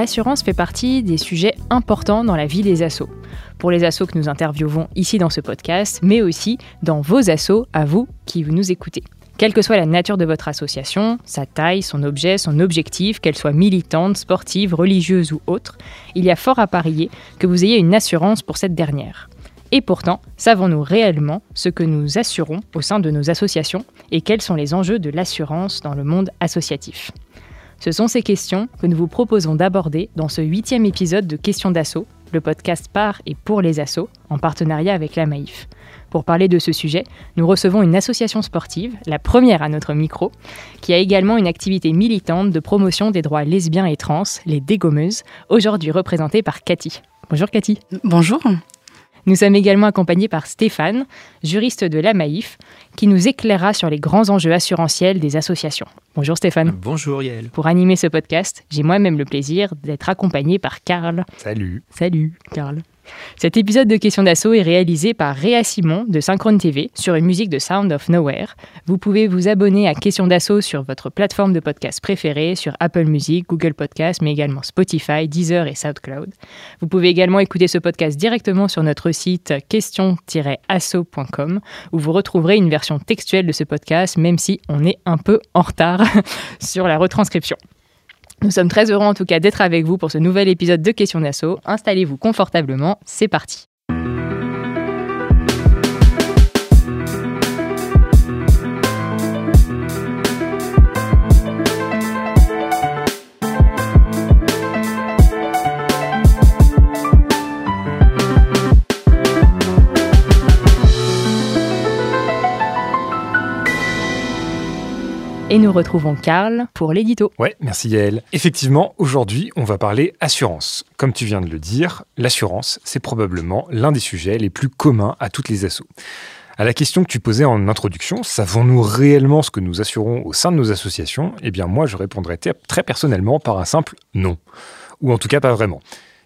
L'assurance fait partie des sujets importants dans la vie des assos. Pour les assos que nous interviewons ici dans ce podcast, mais aussi dans vos assos à vous qui nous écoutez. Quelle que soit la nature de votre association, sa taille, son objet, son objectif, qu'elle soit militante, sportive, religieuse ou autre, il y a fort à parier que vous ayez une assurance pour cette dernière. Et pourtant, savons-nous réellement ce que nous assurons au sein de nos associations et quels sont les enjeux de l'assurance dans le monde associatif? Ce sont ces questions que nous vous proposons d'aborder dans ce huitième épisode de Questions d'assaut, le podcast par et pour les assos, en partenariat avec la Maïf. Pour parler de ce sujet, nous recevons une association sportive, la première à notre micro, qui a également une activité militante de promotion des droits lesbiens et trans, les dégommeuses, aujourd'hui représentée par Cathy. Bonjour Cathy. Bonjour. Nous sommes également accompagnés par Stéphane, juriste de la Maïf, qui nous éclairera sur les grands enjeux assurantiels des associations. Bonjour Stéphane. Bonjour Yael. Pour animer ce podcast, j'ai moi-même le plaisir d'être accompagné par Karl. Salut. Salut Karl. Cet épisode de Questions d'assaut est réalisé par Réa Simon de Synchrone TV sur une musique de Sound of Nowhere. Vous pouvez vous abonner à Questions d'assaut sur votre plateforme de podcast préférée, sur Apple Music, Google Podcast, mais également Spotify, Deezer et SoundCloud. Vous pouvez également écouter ce podcast directement sur notre site question-asso.com où vous retrouverez une version textuelle de ce podcast, même si on est un peu en retard sur la retranscription. Nous sommes très heureux en tout cas d'être avec vous pour ce nouvel épisode de Questions d'assaut. Installez-vous confortablement, c'est parti. Nous retrouvons Karl pour l'édito. Ouais, merci Yael. Effectivement, aujourd'hui, on va parler assurance. Comme tu viens de le dire, l'assurance, c'est probablement l'un des sujets les plus communs à toutes les assos. À la question que tu posais en introduction, savons-nous réellement ce que nous assurons au sein de nos associations? Eh bien, moi, je répondrais très personnellement par un simple non. Ou en tout cas, pas vraiment.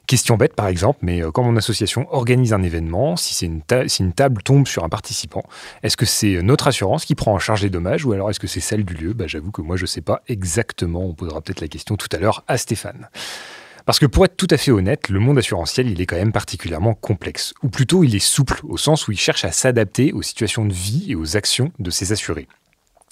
Question bête par exemple, mais euh, quand mon association organise un événement, si, une, table tombe sur un participant, est-ce que c'est notre assurance qui prend en charge les dommages ou alors est-ce que c'est celle du lieu? Bah, J'avoue que moi je ne sais pas exactement, on posera peut-être la question tout à l'heure à Stéphane. Parce que pour être tout à fait honnête, le monde assurantiel, il est quand même particulièrement complexe. Ou plutôt, il est souple, au sens où il cherche à s'adapter aux situations de vie et aux actions de ses assurés.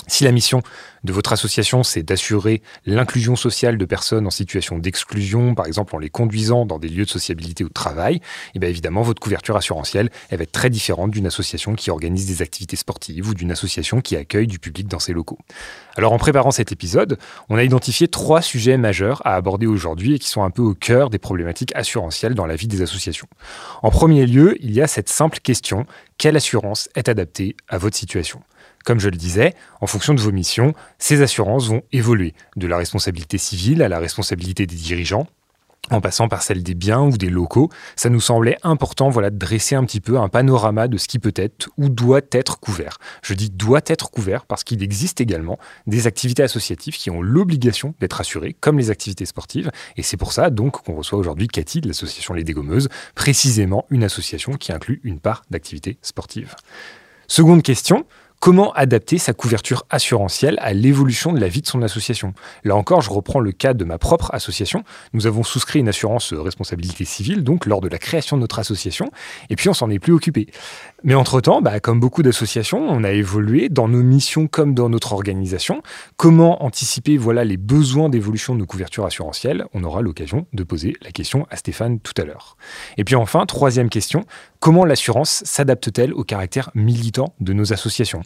Si la mission de votre association, c'est d'assurer l'inclusion sociale de personnes en situation d'exclusion, par exemple en les conduisant dans des lieux de sociabilité ou de travail, et eh bien évidemment, votre couverture assurantielle elle va être très différente d'une association qui organise des activités sportives ou d'une association qui accueille du public dans ses locaux. Alors en préparant cet épisode, on a identifié trois sujets majeurs à aborder aujourd'hui et qui sont un peu au cœur des problématiques assurantielles dans la vie des associations. En premier lieu, il y a cette simple question, quelle assurance est adaptée à votre situation? Comme je le disais, en fonction de vos missions, ces assurances vont évoluer, de la responsabilité civile à la responsabilité des dirigeants, en passant par celle des biens ou des locaux, ça nous semblait important voilà, de dresser un petit peu un panorama de ce qui peut être ou doit être couvert. Je dis doit être couvert parce qu'il existe également des activités associatives qui ont l'obligation d'être assurées, comme les activités sportives, et c'est pour ça donc qu'on reçoit aujourd'hui Cathy de l'association Les Dégommeuses, précisément une association qui inclut une part d'activités sportives. Seconde question, Comment adapter sa couverture assurantielle à l'évolution de la vie de son association? Là encore, je reprends le cas de ma propre association. Nous avons souscrit une assurance responsabilité civile, donc lors de la création de notre association, et puis on s'en est plus occupé. Mais entre-temps, bah, comme beaucoup d'associations, on a évolué dans nos missions comme dans notre organisation. Comment anticiper? Voilà, les besoins d'évolution de nos couvertures assurantielles On aura l'occasion de poser la question à Stéphane tout à l'heure. Et puis enfin, troisième question, comment l'assurance s'adapte-t-elle au caractère militant de nos associations?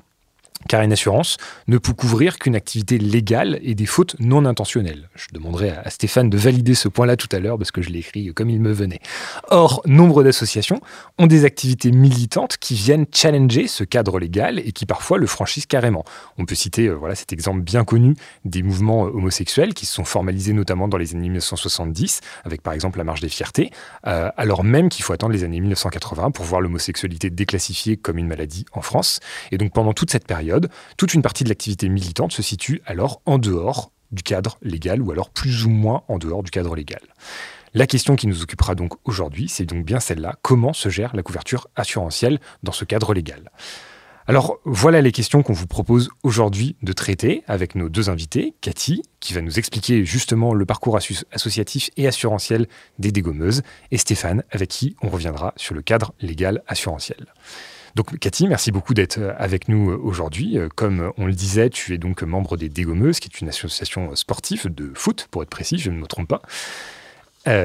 Car une assurance ne peut couvrir qu'une activité légale et des fautes non intentionnelles. Je demanderai à Stéphane de valider ce point-là tout à l'heure parce que je l'ai écrit comme il me venait. Or, nombre d'associations ont des activités militantes qui viennent challenger ce cadre légal et qui parfois le franchissent carrément. On peut citer euh, voilà, cet exemple bien connu des mouvements euh, homosexuels qui se sont formalisés notamment dans les années 1970, avec par exemple la marche des fiertés, euh, alors même qu'il faut attendre les années 1980 pour voir l'homosexualité déclassifiée comme une maladie en France. Et donc pendant toute cette période, toute une partie de l'activité militante se situe alors en dehors du cadre légal ou alors plus ou moins en dehors du cadre légal. La question qui nous occupera donc aujourd'hui, c'est donc bien celle-là, comment se gère la couverture assurantielle dans ce cadre légal? Alors voilà les questions qu'on vous propose aujourd'hui de traiter avec nos deux invités, Cathy, qui va nous expliquer justement le parcours associatif et assurantiel des dégommeuses, et Stéphane, avec qui on reviendra sur le cadre légal assurantiel. Donc Cathy, merci beaucoup d'être euh, avec nous euh, aujourd'hui. Euh, comme on le disait, tu es donc membre des Dégommeuses, qui est une association sportive de foot, pour être précis, je ne me trompe pas.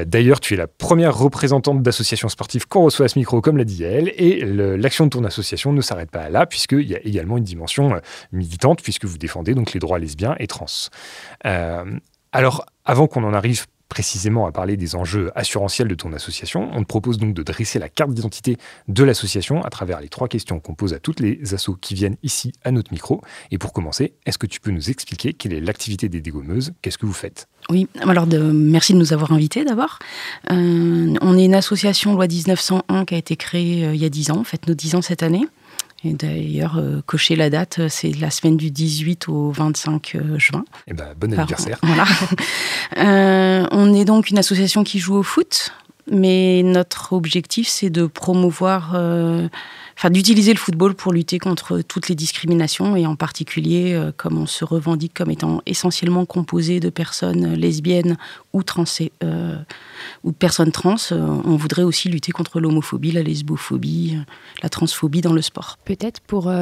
D'ailleurs, tu es la première représentante d'association sportive qu'on reçoit à ce micro, comme l'a dit elle, et l'action de ton association ne s'arrête pas là, puisqu'il y a également une dimension militante, puisque vous défendez donc les droits lesbiens et trans. alors, avant qu'on en arrive précisément à parler des enjeux assurantiels de ton association. On te propose donc de dresser la carte d'identité de l'association à travers les trois questions qu'on pose à toutes les assos qui viennent ici à notre micro. Et pour commencer, est-ce que tu peux nous expliquer quelle est l'activité des dégommeuses Qu'est-ce que vous faites? Oui, alors merci de nous avoir invités d'abord. Euh, on est une association loi 1901 qui a été créée euh, il y a 10 ans, en fait nos 10 ans cette année. Et d'ailleurs, euh, cocher la date, euh, c'est la semaine du 18 au 25 euh, juin. Eh ben, bon anniversaire. Voilà. on est donc une association qui joue au foot, mais notre objectif, c'est de promouvoir enfin, d'utiliser le football pour lutter contre toutes les discriminations et en particulier, euh, comme on se revendique comme étant essentiellement composé de personnes lesbiennes ou trans, euh, ou personnes trans, euh, on voudrait aussi lutter contre l'homophobie, la lesbophobie, la transphobie dans le sport. Peut-être pour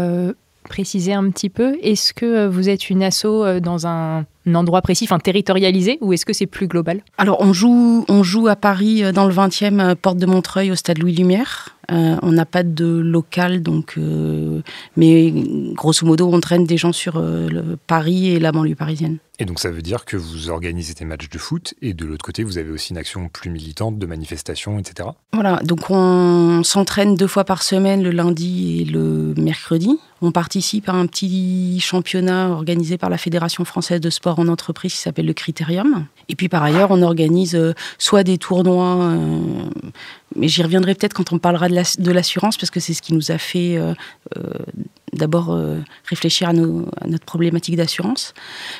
préciser un petit peu, est-ce que vous êtes une asso dans un endroit précis, enfin territorialisé, ou est-ce que c'est plus global? Alors on joue, on joue à Paris dans le 20e, porte de Montreuil, au stade Louis Lumière. Euh, on n'a pas de local, donc, euh, mais grosso modo, on traîne des gens sur euh, le Paris et la banlieue parisienne. Et donc ça veut dire que vous organisez des matchs de foot et de l'autre côté, vous avez aussi une action plus militante de manifestation, etc. Voilà, donc on s'entraîne deux fois par semaine, le lundi et le mercredi. On participe à un petit championnat organisé par la Fédération française de sport en entreprise qui s'appelle le Critérium. Et puis par ailleurs, on organise soit des tournois mais j'y reviendrai peut-être quand on parlera de l'assurance, parce que c'est ce qui nous a fait euh, euh, d'abord euh, réfléchir à, notre problématique d'assurance.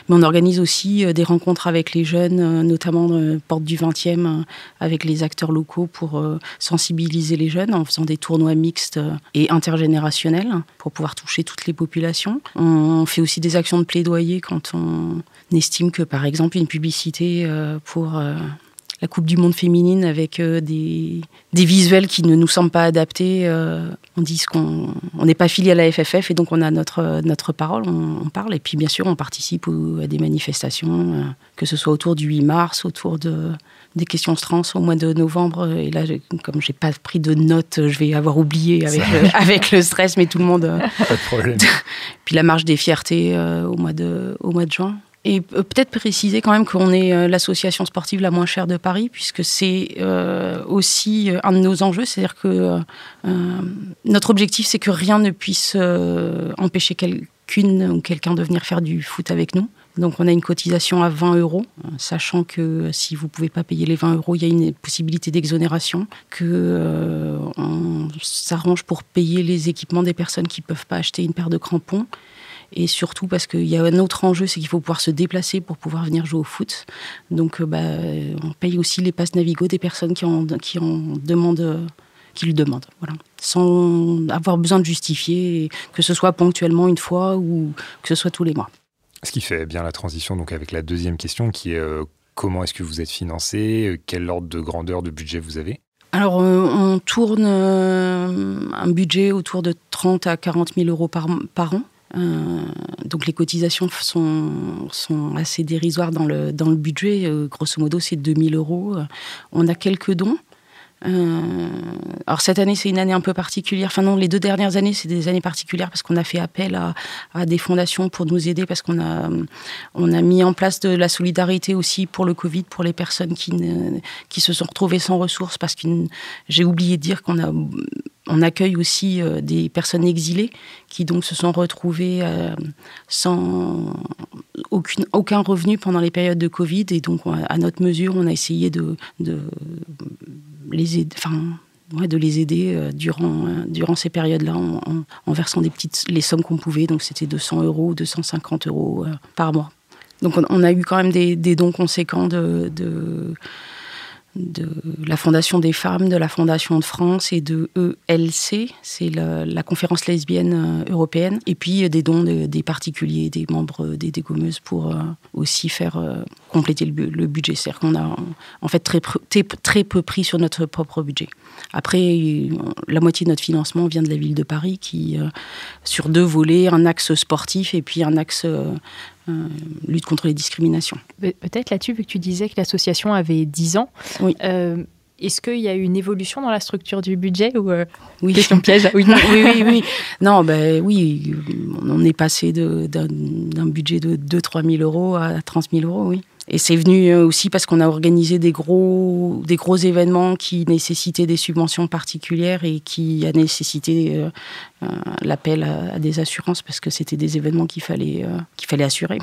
Mais on organise aussi des rencontres avec les jeunes, notamment Porte du 20e, avec les acteurs locaux pour sensibiliser les jeunes en faisant des tournois mixtes et intergénérationnels pour pouvoir toucher toutes les populations. On fait aussi des actions de plaidoyer quand on estime que, par exemple, une publicité pour la Coupe du Monde féminine avec euh, des, visuels qui ne nous semblent pas adaptés. Euh, on dit qu'on n'est pas filié à la FFF et donc on a notre, notre parole, on, parle. Et puis bien sûr, on participe à des manifestations, euh, que ce soit autour du 8 mars, autour de, des questions trans au mois de novembre. Et là, comme j'ai pas pris de notes, je vais avoir oublié avec, le, avec le stress, mais tout le monde. Pas de problème. puis la marche des fiertés au, mois de, au mois de juin. Et peut-être préciser quand même qu'on est euh, l'association sportive la moins chère de Paris, puisque c'est euh, aussi euh, un de nos enjeux. C'est-à-dire que notre objectif, c'est que rien ne puisse empêcher quelqu'une ou quelqu'un de venir faire du foot avec nous. Donc on a une cotisation à 20 euros, sachant que si vous ne pouvez pas payer les 20 euros, il y a une possibilité d'exonération, que on s'arrange pour payer les équipements des personnes qui ne peuvent pas acheter une paire de crampons et surtout parce qu'il y a un autre enjeu, c'est qu'il faut pouvoir se déplacer pour pouvoir venir jouer au foot. Donc, euh, bah, on paye aussi les passes Navigo des personnes qui en, qui en demandent, qui le demandent, voilà, sans avoir besoin de justifier, que ce soit ponctuellement une fois ou que ce soit tous les mois. Ce qui fait bien la transition donc avec la deuxième question qui est euh, comment est-ce que vous êtes financé, quel ordre de grandeur de budget vous avez? Alors, euh, on tourne un budget autour de 30 à 40 000 euros par, par an. Euh, donc les cotisations sont, sont, assez dérisoires dans le, dans le budget. Euh, grosso modo, c'est 2000 euros. On a quelques dons. Alors cette année, c'est une année un peu particulière. Enfin non, les deux dernières années, c'est des années particulières parce qu'on a fait appel à, des fondations pour nous aider, parce qu'on a, on a mis en place de la solidarité aussi pour le Covid, pour les personnes qui, qui se sont retrouvées sans ressources, parce que j'ai oublié de dire qu'on a on accueille aussi euh, des personnes exilées qui donc se sont retrouvées euh, sans aucune, aucun revenu pendant les périodes de Covid. Et donc, à notre mesure, on a essayé de, de les aider euh, durant, durant ces périodes-là en, versant des petites, les sommes qu'on pouvait. Donc c'était 200 euros, 250 euros par mois. Donc on, a eu quand même des, dons conséquents de la Fondation des femmes, de la Fondation de France et de ELC, c'est la, conférence lesbienne euh, européenne, et puis euh, des dons des particuliers, des membres des dégommeuses pour euh, aussi faire compléter le, budget. C'est-à-dire qu'on a en fait très, très peu pris sur notre propre budget. Après, la moitié de notre financement vient de la ville de Paris qui, sur deux volets, un axe sportif et puis un axe euh, lutte contre les discriminations. Peut-être là-dessus, vu que tu disais que l'association avait 10 ans, oui. Euh, est-ce qu'il y a eu une évolution dans la structure du budget ou euh, oui. question piège oui. oui, oui, oui. Non, ben oui, on est passé d'un budget de 2-3 000 euros à 30 000 euros, oui. Et c'est venu euh, aussi parce qu'on a organisé des gros, des gros événements qui nécessitaient des subventions particulières et qui a nécessité euh, euh, l'appel à, des assurances parce que c'était des événements qu'il fallait, qu'il fallait assurer.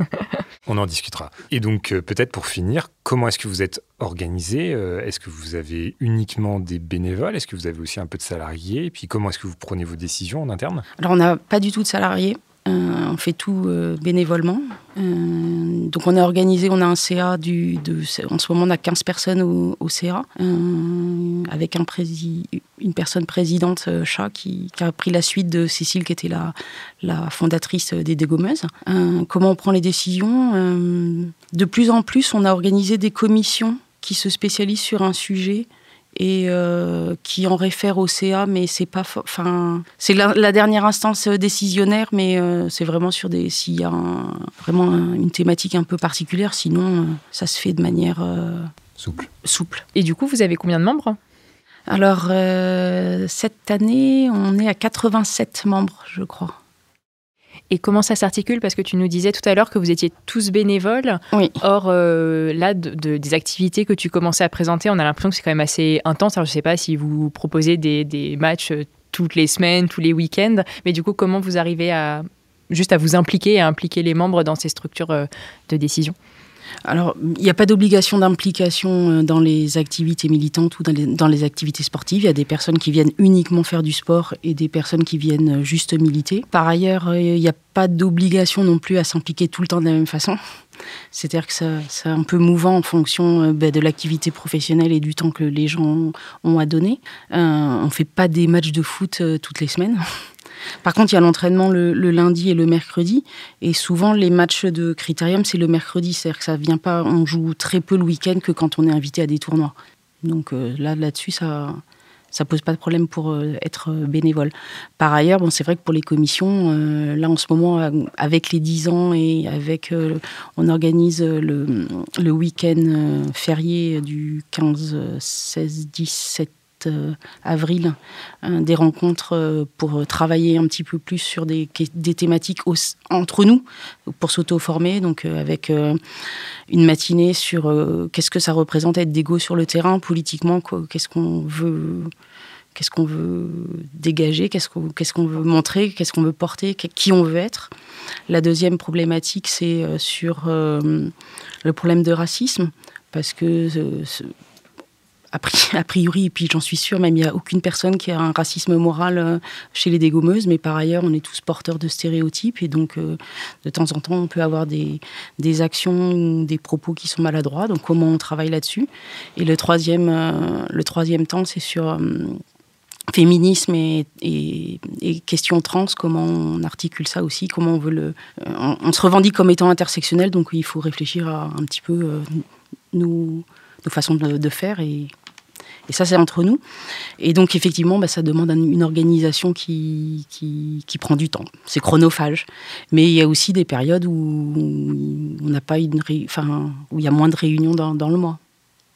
On en discutera. Et donc, peut-être pour finir, comment est-ce que vous êtes organisé Est-ce que vous avez uniquement des bénévoles Est-ce que vous avez aussi un peu de salariés Et puis, comment est-ce que vous prenez vos décisions en interne? Alors, on n'a pas du tout de salariés. Euh, on fait tout euh, bénévolement. Euh, donc on a organisé, on a un CA du, en ce moment on a 15 personnes au, CA, avec un une personne présidente, chat, qui, a pris la suite de Cécile qui était la, la fondatrice des dégommeuses. comment on prend les décisions De plus en plus on a organisé des commissions qui se spécialisent sur un sujet et euh, qui en réfère au CA, mais c'est pas, enfin, c'est la, dernière instance décisionnaire, mais euh, c'est vraiment sur des, s'il y a vraiment une thématique un peu particulière, sinon euh, ça se fait de manière souple. Souple. Et du coup, vous avez combien de membres? Alors cette année, on est à 87 membres, je crois. Et comment ça s'articule? Parce que tu nous disais tout à l'heure que vous étiez tous bénévoles. Oui. Or, euh, là, de, des activités que tu commençais à présenter, on a l'impression que c'est quand même assez intense. Alors, je ne sais pas si vous proposez des, des, matchs euh, toutes les semaines, tous les week-ends, mais du coup, comment vous arrivez à juste à vous impliquer et à impliquer les membres dans ces structures euh, de décision? Alors, il n'y a pas d'obligation d'implication euh, dans les activités militantes ou dans les, activités sportives. Il y a des personnes qui viennent uniquement faire du sport et des personnes qui viennent juste militer. Par ailleurs, euh, il n'y a pas d'obligation non plus à s'impliquer tout le temps de la même façon. C'est-à-dire que c'est un peu mouvant en fonction euh, ben, de l'activité professionnelle et du temps que les gens ont à donner. on ne fait pas des matchs de foot toutes les semaines. Par contre, il y a l'entraînement le, lundi et le mercredi. Et souvent, les matchs de Critérium, c'est le mercredi. C'est-à-dire que ça vient pas, on joue très peu le week-end que quand on est invité à des tournois. Donc euh, là, là-dessus, ça ça pose pas de problème pour euh, être bénévole. Par ailleurs, bon, c'est vrai que pour les commissions, euh, là en ce moment, avec les 10 ans et avec, on organise le, le week-end férié du 15, 16, 17 euh, avril des rencontres euh, pour travailler un petit peu plus sur des, thématiques entre nous pour s'auto-former, donc euh, avec une matinée sur qu'est-ce que ça représente être d'égo sur le terrain politiquement, qu'est-ce qu'on veut qu'est-ce qu'on veut dégager, qu'est-ce qu'on qu'est-ce qu'on veut montrer, qu'est-ce qu'on veut porter, qui on veut être. La deuxième problématique, c'est sur le problème de racisme, parce que a priori, et puis j'en suis sûre, même il n'y a aucune personne qui a un racisme moral euh, chez les dégommeuses, mais par ailleurs, on est tous porteurs de stéréotypes, et donc euh, de temps en temps, on peut avoir des, des actions ou des propos qui sont maladroits, donc comment on travaille là-dessus. Et le troisième, euh, le troisième temps, c'est sur féminisme et, et, questions trans, comment on articule ça aussi, comment on veut le... On, se revendique comme étant intersectionnel, donc il faut réfléchir à un petit peu nos, nos façons de, de faire et et ça, c'est entre nous. Et donc, effectivement, bah, ça demande une organisation qui, qui, prend du temps. C'est chronophage. Mais il y a aussi des périodes où on n'a pas une, enfin, où il y a moins de réunions dans, le mois.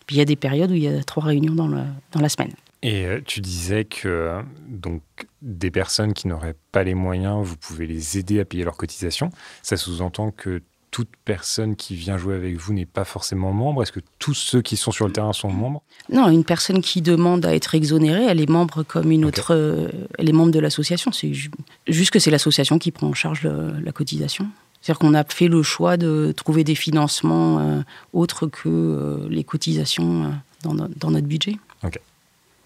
Puis il y a des périodes où il y a trois réunions dans, le, dans la semaine. Et tu disais que donc des personnes qui n'auraient pas les moyens, vous pouvez les aider à payer leurs cotisations. Ça sous-entend que toute personne qui vient jouer avec vous n'est pas forcément membre? Est-ce que tous ceux qui sont sur le terrain sont membres? Non, une personne qui demande à être exonérée, elle est membre comme une autre. Euh, elle est membre de l'association. C'est juste que c'est l'association qui prend en charge la cotisation. C'est-à-dire qu'on a fait le choix de trouver des financements euh, autres que euh, les cotisations dans, notre budget. Ok.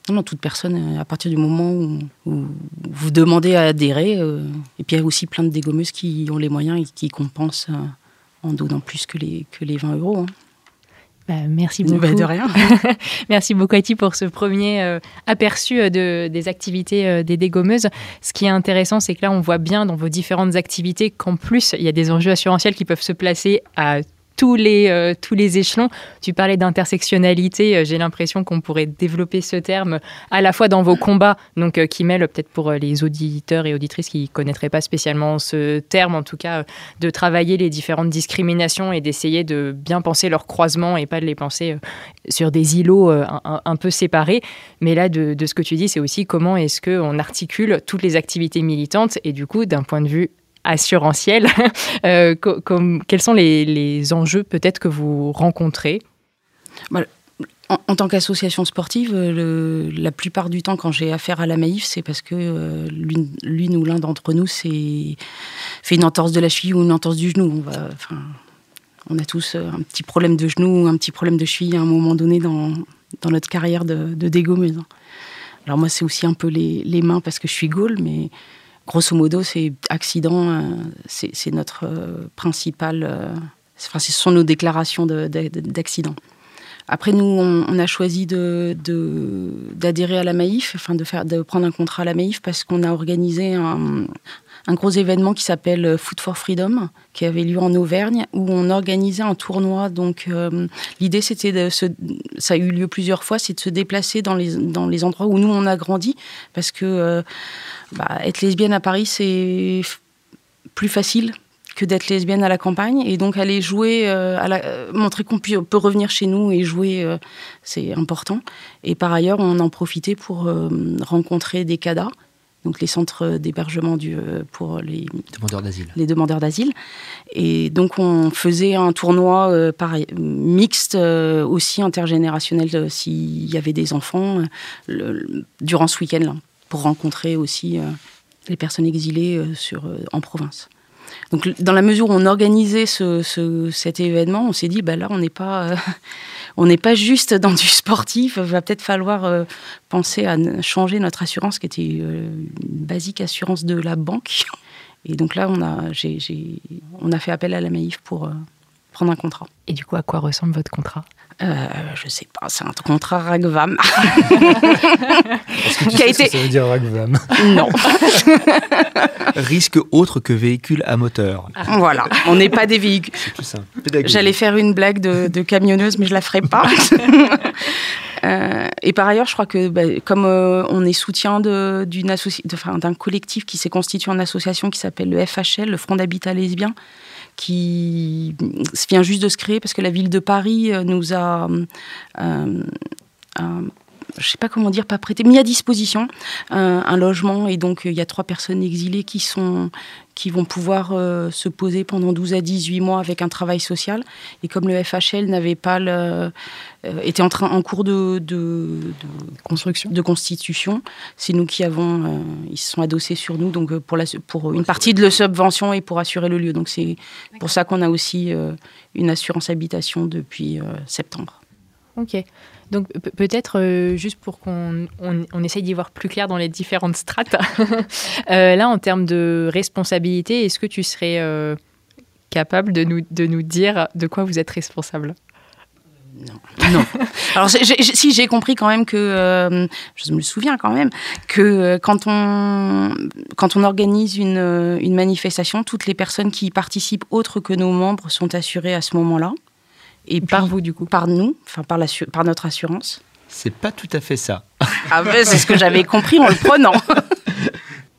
Non, toute personne, à partir du moment où, vous demandez à adhérer, et puis il y a aussi plein de dégommeuses qui ont les moyens et qui compensent en donnant plus que les, que les 20 euros. Hein. Bah, merci beaucoup. Bah, de rien. merci beaucoup, Ati, pour ce premier euh, aperçu euh, de, des activités euh, des dégommeuses. Ce qui est intéressant, c'est que là, on voit bien dans vos différentes activités qu'en plus, il y a des enjeux assurantiels qui peuvent se placer à tous les, euh, tous les échelons. Tu parlais d'intersectionnalité, euh, j'ai l'impression qu'on pourrait développer ce terme à la fois dans vos combats, donc euh, qui mêlent peut-être pour les auditeurs et auditrices qui ne connaîtraient pas spécialement ce terme, en tout cas, de travailler les différentes discriminations et d'essayer de bien penser leur croisement et pas de les penser sur des îlots un, peu séparés. Mais là, de, de ce que tu dis, c'est aussi comment est-ce qu'on articule toutes les activités militantes et du coup, d'un point de vue assurantiel. Euh, comme, quels sont les, enjeux peut-être que vous rencontrez? En, tant qu'association sportive, la plupart du temps, quand j'ai affaire à la Maïf, c'est parce que euh, l'une ou l'un d'entre nous fait une entorse de la cheville ou une entorse du genou. On, va, on a tous euh, un petit problème de genou, un petit problème de cheville à un moment donné dans, dans notre carrière de, de dégommeuse. Alors moi, c'est aussi un peu les, les, mains parce que je suis gaule, mais grosso modo, c'est accident, euh, c'est notre euh, principal. Euh, enfin, ce sont nos déclarations d'accident. Après, nous, on, a choisi d'adhérer de, à la Maïf, enfin de, faire, de prendre un contrat à la Maïf parce qu'on a organisé un, gros événement qui s'appelle Food for Freedom, qui avait lieu en Auvergne, où on organisait un tournoi. Donc, l'idée, c'était de ça a eu lieu plusieurs fois, c'est de se déplacer dans les, dans les endroits où nous, on a grandi, parce que bah, être lesbienne à Paris, c'est plus facile que d'être lesbienne à la campagne. Et donc aller jouer, euh, euh, montrer qu'on peut revenir chez nous et jouer, euh, c'est important. Et par ailleurs, on en profitait pour rencontrer des CADA, donc les centres d'hébergement pour les demandeurs d'asile. Les demandeurs d'asile. Et donc on faisait un tournoi pareil, mixte, aussi intergénérationnel s'il y avait des enfants, durant ce week-end-là pour rencontrer aussi euh, les personnes exilées euh, sur, euh, en province. Donc, dans la mesure où on organisait ce, cet événement, on s'est dit, bah là, on n'est pas, on n'est pas juste dans du sportif. Il va peut-être falloir penser à changer notre assurance, qui était une basique assurance de la banque. Et donc là, on a, on a fait appel à la Maïf pour prendre un contrat. Et du coup, à quoi ressemble votre contrat euh, je sais pas, c'est un contrat Ragvam. Est-ce que tu sais ce que ça veut dire Ragvam Non. Risque autre que véhicule à moteur. Voilà, on n'est pas des véhicules. J'allais faire une blague de, camionneuse, mais je la ferai pas. Euh, et par ailleurs, je crois que bah, comme euh, on est soutien d'un collectif qui s'est constitué en association qui s'appelle le FHL, le Front d'Habitat Lesbien, qui vient juste de se créer parce que la ville de Paris euh, nous a, euh, euh, je sais pas comment dire, pas prêté, mis à disposition un logement. Et donc, il y a trois personnes exilées qui, sont, qui vont pouvoir se poser pendant 12 à 18 mois avec un travail social. Et comme le FHL n'avait pas le, était en, train, en cours de, de, construction, de constitution, c'est nous qui avons, ils se sont adossés sur nous donc pour, la, pour une partie de la subvention et pour assurer le lieu. Donc c'est pour ça qu'on a aussi une assurance habitation depuis septembre. Ok. Donc peut-être euh, juste pour qu'on on, essaye d'y voir plus clair dans les différentes strates. Euh, là, en termes de responsabilité, est-ce que tu serais euh, capable de nous, de nous dire de quoi vous êtes responsable? Non. non. Alors, si j'ai compris quand même que, je me souviens quand même, que quand on, quand on organise une, une manifestation, toutes les personnes qui y participent autres que nos membres sont assurées à ce moment-là. Et par vous, du coup Par nous, enfin par, notre assurance. C'est pas tout à fait ça. Ah ben, c'est ce que j'avais compris en le prenant.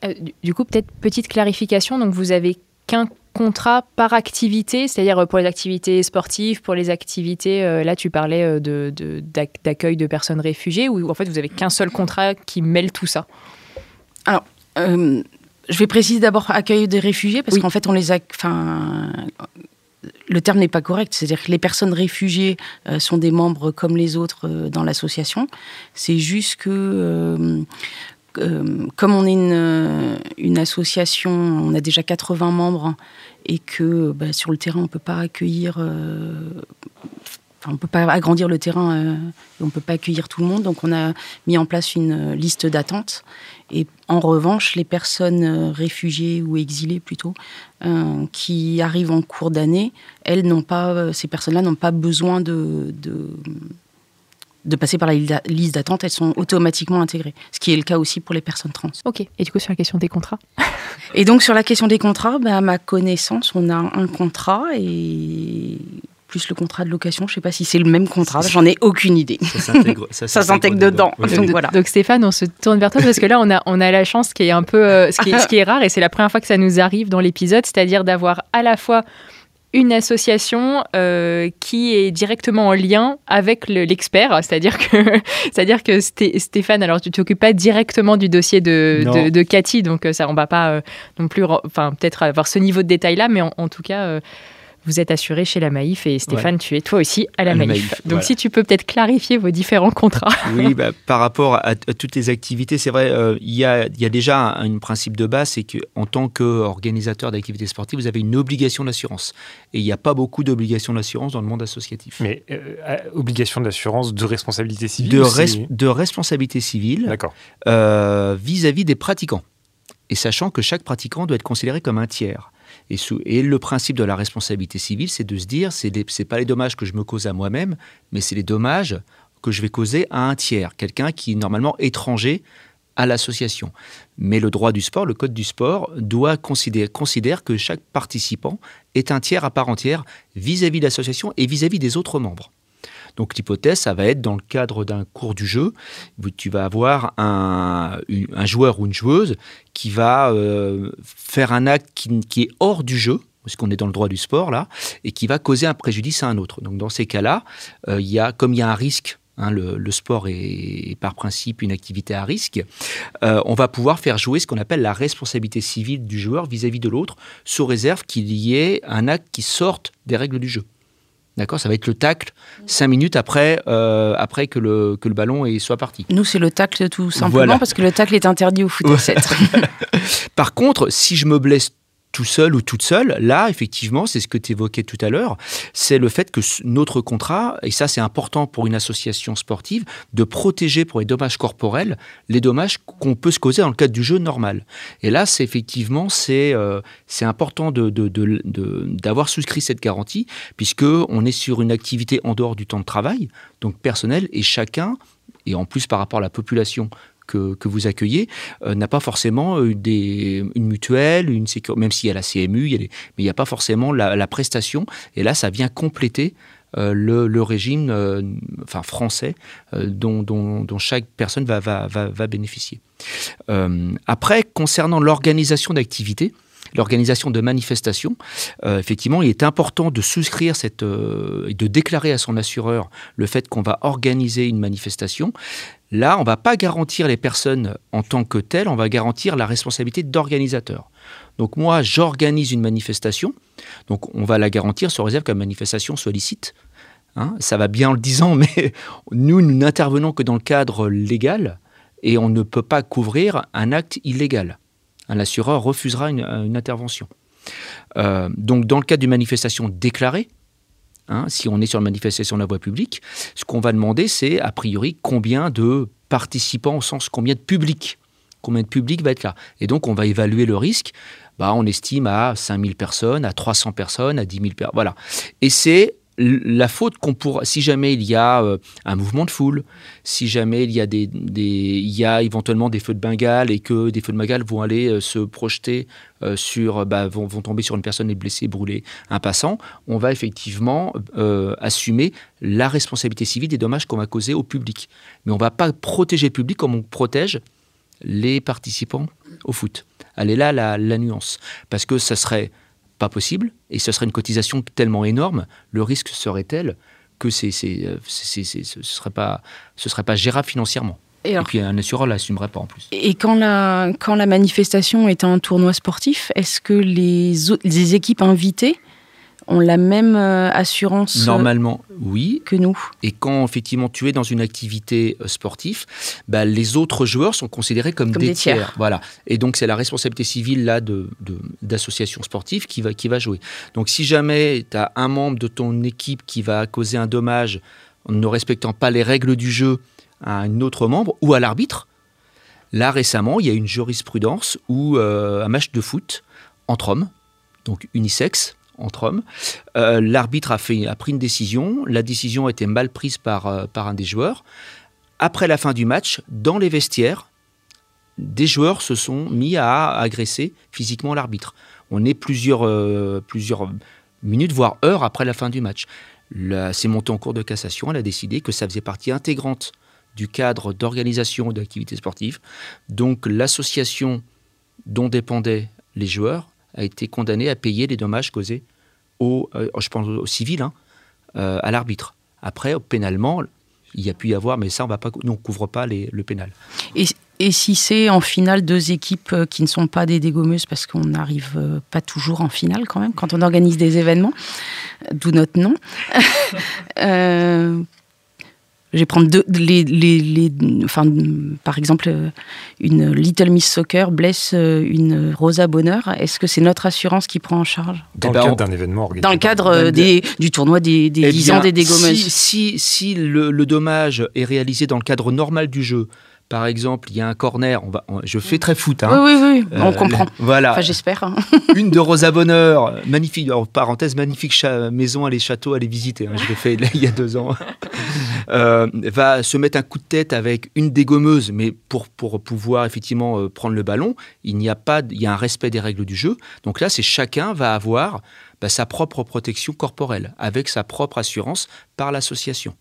Euh, du coup, peut-être petite clarification. Donc, vous avez qu'un contrat par activité, c'est-à-dire pour les activités sportives, pour les activités, euh, là tu parlais euh, de, d'accueil de, personnes réfugiées, ou en fait vous avez qu'un seul contrat qui mêle tout ça? Alors, euh, je vais préciser d'abord accueil des réfugiés, parce qu'en fait on les a... Enfin, le terme n'est pas correct, c'est-à-dire que les personnes réfugiées sont des membres comme les autres dans l'association. C'est juste que euh, comme on est une, association, on a déjà 80 membres et que bah, sur le terrain on peut pas accueillir, euh, on peut pas agrandir le terrain, euh, on peut pas accueillir tout le monde, donc on a mis en place une liste d'attente. Et en revanche, les personnes réfugiées ou exilées plutôt, qui arrivent en cours d'année, elles n'ont pas, ces personnes-là n'ont pas besoin de, de de passer par la liste d'attente, elles sont automatiquement intégrées. Ce qui est le cas aussi pour les personnes trans. Ok. Et du coup, sur la question des contrats Et donc, sur la question des contrats, ben, à ma connaissance, on a un contrat et plus le contrat de location. Je ne sais pas si c'est le même contrat, j'en ai aucune idée. Ça s'intègre dedans. Donc, voilà. donc, Stéphane, on se tourne vers toi parce que là, on a, on a la chance qui est un peu, euh, ce, qui est, ce qui est rare et c'est la première fois que ça nous arrive dans l'épisode, c'est-à-dire d'avoir à la fois une association euh, qui est directement en lien avec l'expert, c'est-à-dire que, c'est-à-dire que Stéphane, alors tu t'occupes pas directement du dossier de, de, Cathy, donc euh, ça on va pas euh, non plus, enfin peut-être avoir ce niveau de détail là, mais en, tout cas vous êtes assuré chez la Maïf et Stéphane, tu es toi aussi à la, Maïf. Donc si tu peux peut-être clarifier vos différents contrats. Oui, bah, par rapport à, toutes les activités, c'est vrai, euh, il y, a, y, a, déjà un, principe de base, c'est qu'en tant qu'organisateur d'activités sportives, vous avez une obligation d'assurance. Et il n'y a pas beaucoup d'obligations d'assurance dans le monde associatif. Mais euh, euh, obligation d'assurance de responsabilité civile De, de responsabilité civile vis-à-vis des pratiquants. Et sachant que chaque pratiquant doit être considéré comme un tiers. Et, le principe de la responsabilité civile, c'est de se dire, ce n'est pas les dommages que je me cause à moi-même, mais c'est les dommages que je vais causer à un tiers, quelqu'un qui est normalement étranger à l'association. Mais le droit du sport, le code du sport, doit considérer considère que chaque participant est un tiers à part entière vis-à-vis de l'association et vis-à-vis des autres membres. Donc l'hypothèse, ça va être dans le cadre d'un cours du jeu, tu vas avoir un, joueur ou une joueuse qui va euh, faire un acte qui, est hors du jeu, parce qu'on est dans le droit du sport là, et qui va causer un préjudice à un autre. Donc dans ces cas-là, euh, y a, comme il y a un risque Hein, le, sport est, par principe une activité à risque, euh, on va pouvoir faire jouer ce qu'on appelle la responsabilité civile du joueur vis-à-vis -vis de l'autre, sous réserve qu'il y ait un acte qui sorte des règles du jeu. D'accord Ça va être le tacle cinq minutes après, euh, après que, le, que le ballon soit parti. Nous, c'est le tacle tout simplement parce que le tacle est interdit au foot 7. Par contre, si je me blesse tout seul ou toute seule, là, effectivement, c'est ce que tu évoquais tout à l'heure, c'est le fait que notre contrat, et ça c'est important pour une association sportive, de protéger pour les dommages corporels les dommages qu'on peut se causer dans le cadre du jeu normal. Et là, c'est effectivement, c'est euh, important d'avoir de, souscrit cette garantie, puisque on est sur une activité en dehors du temps de travail, donc personnel, et chacun, et en plus par rapport à la population que, vous accueillez euh, n'a pas forcément euh, une mutuelle, une sécurité, même s'il y a la CMU, mais il n'y a pas forcément la, prestation. Et là, ça vient compléter euh, le, régime enfin, français dont, chaque personne va, va, va, bénéficier. après, concernant l'organisation d'activités, l'organisation de manifestations, effectivement, il est important de souscrire cette, et de déclarer à son assureur le fait qu'on va organiser une manifestation. Là, on ne va pas garantir les personnes en tant que telles, on va garantir la responsabilité d'organisateur. Donc moi, j'organise une manifestation, donc on va la garantir sur réserve que la manifestation soit licite. Hein. ça va bien en le disant, mais nous, nous n'intervenons que dans le cadre légal et on ne peut pas couvrir un acte illégal. Un assureur refusera une, intervention. Euh, donc dans le cadre d'une manifestation déclarée, Hein, si on est sur une manifestation de la voie publique, ce qu'on va demander, c'est a priori combien de participants au sens combien de public, combien de public va être là. Et donc on va évaluer le risque. Bah, on estime à 5000 personnes, à 300 personnes, à 10 000 personnes. Voilà. Et c'est la faute qu'on pourra, si jamais il y a euh, un mouvement de foule, si jamais il y a des, éventuellement des feux de Bengale et que des feux de Bengale vont aller euh, se projeter euh, sur, bah, vont, tomber sur une personne et blesser, brûler un passant, on va effectivement assumer la responsabilité civile des dommages qu'on va causer au public. Mais on va pas protéger le public comme on protège les participants au foot. Elle est là la nuance, parce que ça serait pas possible, et ce serait une cotisation tellement énorme, le risque serait tel que c'est, c'est, c'est, c'est- ce ne serait, pas- ce serait pas gérable financièrement. Et, puis un assureur l'assumerait pas en plus. et quand, la, quand la manifestation est un tournoi sportif, est-ce que les, les équipes invitées ont la même euh, assurance euh, Normalement, oui. que nous Et quand effectivement tu es dans une activité euh, sportive, bah, les autres joueurs sont considérés comme, Comme des, des tiers. tiers. Voilà. Et donc c'est la responsabilité civile là de de- d'association sportive qui va qui va jouer. Donc si jamais tu as un membre de ton équipe qui va causer un dommage en ne respectant pas les règles du jeu à un autre membre ou à l'arbitre, là récemment il y a une jurisprudence où euh, un match de foot entre hommes, donc unisexe entre hommes, euh, l'arbitre a, a pris une décision, la décision a été mal prise par, euh, par un des joueurs. Après la fin du match, dans les vestiaires, des joueurs se sont mis à agresser physiquement l'arbitre. On est plusieurs, euh, plusieurs minutes, voire heures après la fin du match. C'est monté en cours de cassation, elle a décidé que ça faisait partie intégrante du cadre d'organisation d'activités sportives. Donc l'association dont dépendaient les joueurs a été condamnée à payer les dommages causés au, euh, je pense au civil, hein, euh, à l'arbitre. Après, pénalement, il y a pu y avoir, mais ça, on va pas, couvre pas le pénal. Et, si c'est en finale deux équipes euh, qui ne sont pas des dégommeuses, parce qu'on n'arrive euh, pas toujours en finale quand même, quand on organise des événements, d'où notre nom. je vais prendre deux, les, les, les- enfin, par exemple, euh, une Little Miss Soccer blesse euh, une Rosa Bonheur. Est-ce que c'est notre assurance qui prend en charge Dans Eh le cadre d'un événement organisé. Dans le cadre euh, des, du tournoi des, des Eh 10 bien, ans des dégommeuses Si, si, si le, le dommage est réalisé dans le cadre normal du jeu, par exemple, il y a un corner, on va, on- je fais très foot, hein, Oui, oui, oui, on Euh, comprend. Voilà, Enfin, j'espère. hein. une de Rosa Bonheur, magnifique, en parenthèse, magnifique maison à les châteaux, à les visiter. hein, je l'ai fait il y a deux ans. Euh, va se mettre un coup de tête avec une dégommeuse, mais pour, pour pouvoir effectivement euh, prendre le ballon, il n'y a pas, il y a un respect des règles du jeu. Donc là, c'est chacun va avoir bah, sa propre protection corporelle avec sa propre assurance par l'association.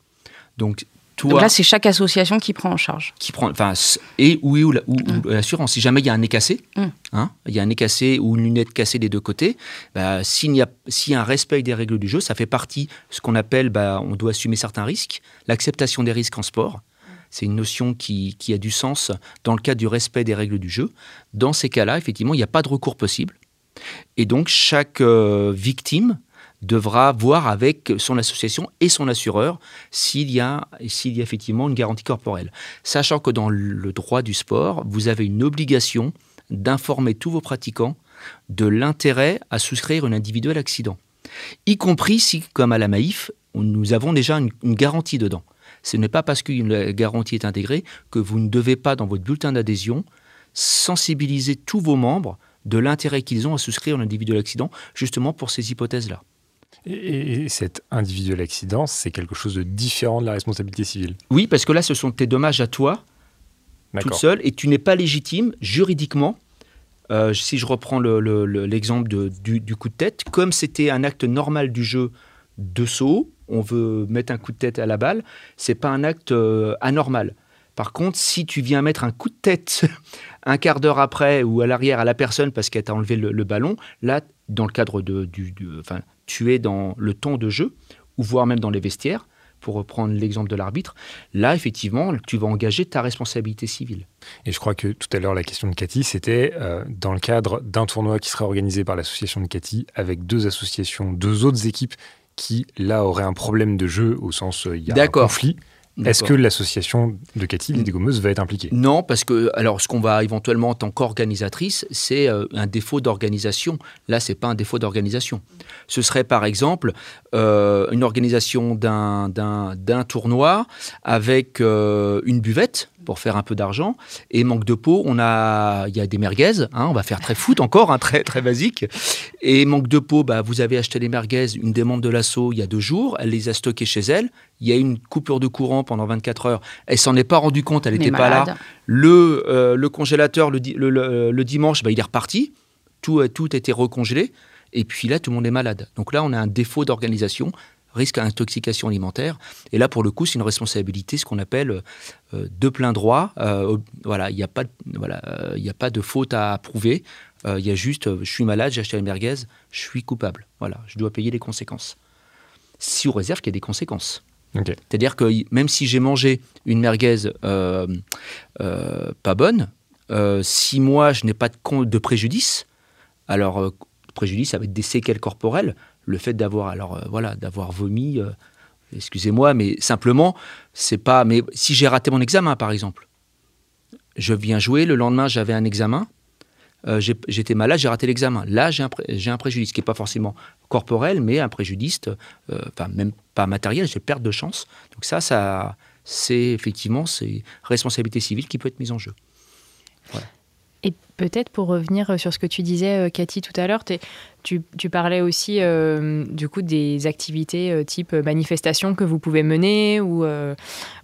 Donc toi, Donc là, c'est chaque association qui prend en charge. qui prend, enfin, et la- ou- ou l'assurance. Si jamais il y a un nez cassé, Mm. hein, il y a un nez cassé ou une lunette cassée des deux côtés, bah, s'il y a, s'il y a un respect des règles du jeu, ça fait partie ce qu'on appelle, bah, on doit assumer certains risques, l'acceptation des risques en sport. C'est une notion qui, qui a du sens dans le cadre du respect des règles du jeu. Dans ces cas-là, effectivement, il n'y a pas de recours possible. Et donc, chaque euh, victime devra voir avec son association et son assureur s'il y, a, s'il y a effectivement une garantie corporelle. Sachant que dans le droit du sport, vous avez une obligation d'informer tous vos pratiquants de l'intérêt à souscrire un individuel accident. Y compris si, comme à la Maïf, nous avons déjà une, une garantie dedans. Ce n'est pas parce qu'une garantie est intégrée que vous ne devez pas, dans votre bulletin d'adhésion, sensibiliser tous vos membres de l'intérêt qu'ils ont à souscrire un individuel accident, justement pour ces hypothèses-là. Et, et cet individuel accident, c'est quelque chose de différent de la responsabilité civile. Oui, parce que là, ce sont tes dommages à toi, toute seule, et tu n'es pas légitime juridiquement. euh, si je reprends le- le- le- l'exemple du coup de tête, comme c'était un acte normal du jeu de saut, on veut mettre un coup de tête à la balle, c'est pas un acte euh, anormal. Par contre, si tu viens mettre un coup de tête un quart d'heure après ou à l'arrière à la personne parce qu'elle t'a enlevé le, le ballon, là, dans le cadre de, du, du- enfin, tu es dans le temps de jeu, ou voire même dans les vestiaires, pour reprendre l'exemple de l'arbitre, là, effectivement, tu vas engager ta responsabilité civile. Et je crois que tout à l'heure, la question de Cathy, c'était euh, dans le cadre d'un tournoi qui serait organisé par l'association de Cathy, avec deux associations, deux autres équipes qui, là, auraient un problème de jeu au sens euh, il y a un conflit. Est-ce que l'association de Cathy, les Mm. dégommeuses, va être impliquée? Non, parce que alors ce qu'on va éventuellement en tant qu'organisatrice, c'est euh, un défaut d'organisation. Là, c'est pas un défaut d'organisation. Ce serait par exemple euh, une organisation d'un- d'un d'un tournoi avec euh, une buvette pour faire un peu d'argent et manque de peau. On a, il y a des merguez. hein, on va faire très foot encore, hein, très très basique. Et manque de peau, bah, vous avez acheté des merguez, une membres de l'assaut il y a deux jours. Elle les a stockées chez elle. Il y a eu une coupure de courant pendant 24 heures. Elle s'en est pas rendue compte. Elle n'était pas là. Le, euh, le congélateur, le, di- le- le- le dimanche, bah, il est reparti. Tout, a- tout a été recongelé. Et puis là, tout le monde est malade. Donc là, on a un défaut d'organisation, risque à intoxication alimentaire. Et là, pour le coup, c'est une responsabilité, ce qu'on appelle euh, de plein droit. Euh, voilà, il n'y a, pas de- voilà, euh, a pas de faute à prouver. Il y a juste, je suis malade, j'ai acheté une merguez, je suis coupable. Voilà, je dois payer les conséquences. Si on réserve qu'il y a des conséquences. C'est-à-dire que même si j'ai mangé une merguez pas bonne, si moi je n'ai pas de, de préjudice, alors préjudice, ça va être des séquelles corporelles. Le fait d'avoir, alors euh, voilà, d'avoir vomi, euh, excusez-moi, mais simplement, c'est pas. Mais si j'ai raté mon examen, par exemple, je viens jouer, le lendemain j'avais un examen, euh, j'étais malade, j'ai raté l'examen. Là, j'ai un, un, préjudice qui n'est pas forcément corporel, mais un préjudice, même pas matériel, j'ai perte de chance. Donc ça, ça c'est effectivement c'est responsabilité civile qui peut être mise en jeu. Voilà. Et peut-être pour revenir euh, sur ce que tu disais, euh, Cathy, tout à l'heure, tu, parlais aussi euh, du coup des activités type manifestation que vous pouvez mener ou,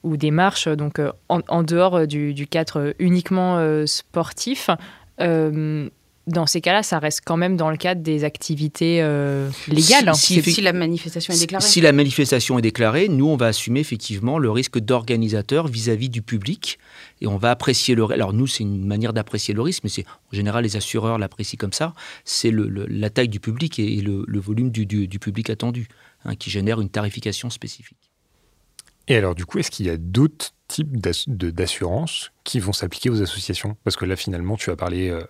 des marches donc en, dehors du, cadre uniquement sportif dans ces cas-là, ça reste quand même dans le cadre des activités euh, légales. Si, la manifestation est déclarée. Si la manifestation est déclarée, nous, on va assumer effectivement le risque d'organisateur vis-à-vis du public et on va apprécier le Alors nous, c'est une manière d'apprécier le risque, mais c'est en général les assureurs l'apprécient comme ça. C'est la taille du public et, le, volume du, public attendu hein, qui génère une tarification spécifique. Et alors, du coup, est-ce qu'il y a d'autres types d'assurances qui vont s'appliquer aux associations? Parce que là, finalement, tu as parlé euh,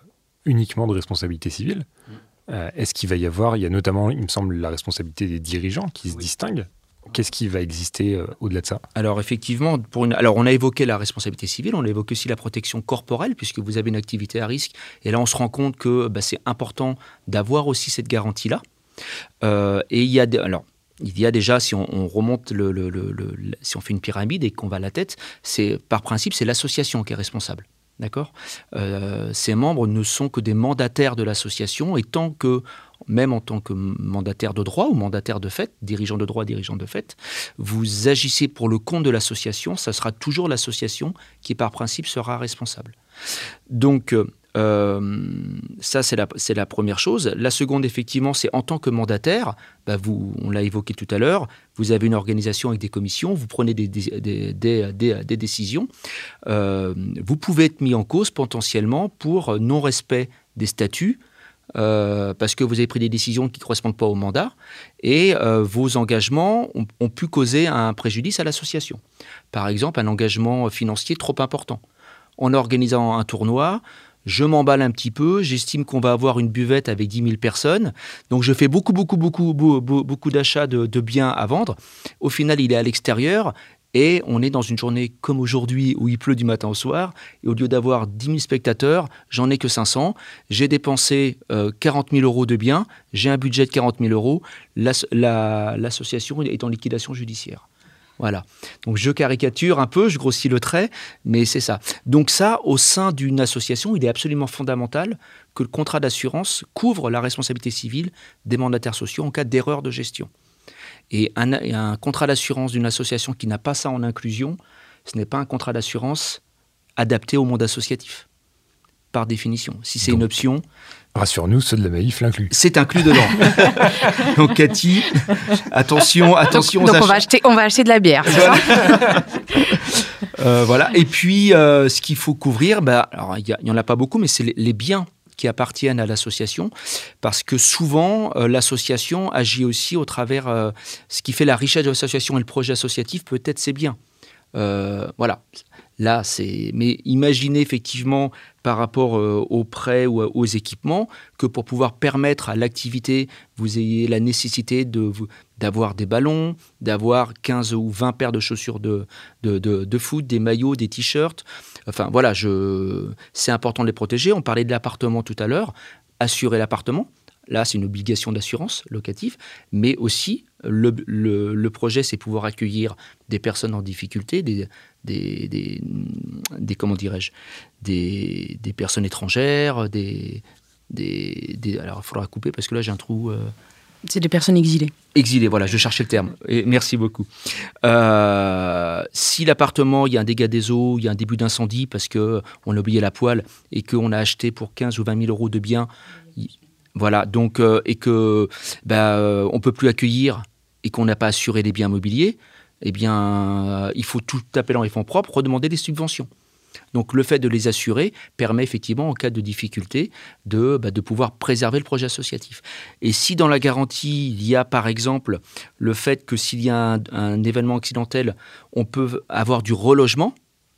uniquement de responsabilité civile. Mm. Euh, est-ce qu'il va y avoir, il y a notamment, il me semble, la responsabilité des dirigeants qui se distinguent Qu'est-ce qui va exister euh, au-delà de ça? Alors effectivement, pour une... alors on a évoqué la responsabilité civile, on a évoqué aussi la protection corporelle, puisque vous avez une activité à risque. Et là, on se rend compte que bah, c'est important d'avoir aussi cette garantie-là. Euh, et il y a, alors, il y a déjà, si on, remonte, le, si on fait une pyramide et qu'on va à la tête, c'est par principe, c'est l'association qui est responsable. D'accord? Euh, Ces membres ne sont que des mandataires de l'association et tant que, même en tant que mandataire de droit ou mandataire de fait, dirigeant de droit, dirigeant de fait, vous agissez pour le compte de l'association, ça sera toujours l'association qui, par principe, sera responsable. Donc, euh, euh, ça, c'est la, première chose. La seconde, effectivement, c'est en tant que mandataire, bah vous, on l'a évoqué tout à l'heure, vous avez une organisation avec des commissions, vous prenez des, décisions. Euh, vous pouvez être mis en cause potentiellement pour non-respect des statuts. Euh, parce que vous avez pris des décisions qui ne correspondent pas au mandat et vos engagements ont pu causer un préjudice à l'association. Par exemple, un engagement financier trop important. En organisant un tournoi, je m'emballe un petit peu, j'estime qu'on va avoir une buvette avec 10 000 personnes, donc je fais beaucoup, beaucoup, beaucoup, beaucoup, d'achats de, biens à vendre. Au final, il est à l'extérieur et on est dans une journée comme aujourd'hui où il pleut du matin au soir, et au lieu d'avoir 10 000 spectateurs, j'en ai que 500. J'ai dépensé 40 euh, 000 euros de biens, j'ai un budget de 40 000 euros, l'association est en liquidation judiciaire. Voilà. Donc je caricature un peu, je grossis le trait, mais c'est ça. Donc ça, au sein d'une association, il est absolument fondamental que le contrat d'assurance couvre la responsabilité civile des mandataires sociaux en cas d'erreur de gestion. Et un, contrat d'assurance d'une association qui n'a pas ça en inclusion, ce n'est pas un contrat d'assurance adapté au monde associatif, par définition. Si c'est une option, Rassure-nous, ceux de la Maïf l'inclut. C'est inclus dedans. donc Cathy, attention, attention. Donc, on, va acheter, on va acheter de la bière. Voilà. euh, voilà. Et puis, euh, ce qu'il faut couvrir, bah, alors il n'y en a pas beaucoup, mais c'est les, biens qui appartiennent à l'association, parce que souvent, euh, l'association agit aussi au travers, euh, ce qui fait la richesse de l'association et le projet associatif, peut-être ses biens. voilà, Là, c'est. Mais imaginez effectivement par rapport euh, aux prêts ou aux équipements que pour pouvoir permettre à l'activité, vous ayez la nécessité d'avoir des ballons, d'avoir 15 ou 20 paires de chaussures de, de, de, foot, des maillots, des t-shirts. Enfin voilà, je, c'est important de les protéger. On parlait de l'appartement tout à l'heure. Assurer l'appartement, Là, c'est une obligation d'assurance locative, mais aussi le, le, projet, c'est pouvoir accueillir des personnes en difficulté, des, des, des, comment dirais-je, des, des, personnes étrangères, des, des, alors il faudra couper parce que là j'ai un trou. Euh, c'est des personnes exilées. Exilées, voilà, je cherchais le terme. Et merci beaucoup. Euh, si l'appartement, il y a un dégât des eaux, il y a un début d'incendie parce qu'on a oublié la poêle et qu'on a acheté pour 15 ou 20 000 euros de biens, voilà, donc, euh, et que euh, on peut plus accueillir et qu'on n'a pas assuré les biens immobiliers, eh bien, il faut tout appeler en fonds propres, redemander des subventions. Donc le fait de les assurer permet effectivement, en cas de difficulté, de, bah, de pouvoir préserver le projet associatif. Et si dans la garantie, il y a par exemple le fait que s'il y a un, événement accidentel, on peut avoir du relogement,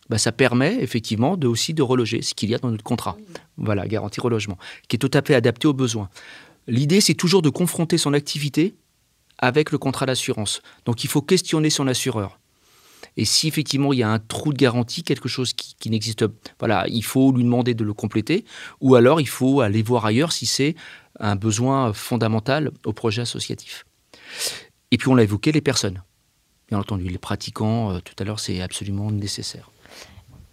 bah, ça permet effectivement de, aussi de reloger, ce qu'il y a dans notre contrat. Voilà, garantie relogement, qui est tout à fait adapté aux besoins. L'idée, c'est toujours de confronter son activité avec le contrat d'assurance. Donc il faut questionner son assureur. Et si effectivement il y a un trou de garantie, quelque chose qui, n'existe pas, voilà, il faut lui demander de le compléter, ou alors il faut aller voir ailleurs si c'est un besoin fondamental au projet associatif. Et puis on l'a évoqué, les personnes. Bien entendu, les pratiquants, euh, tout à l'heure, c'est absolument nécessaire.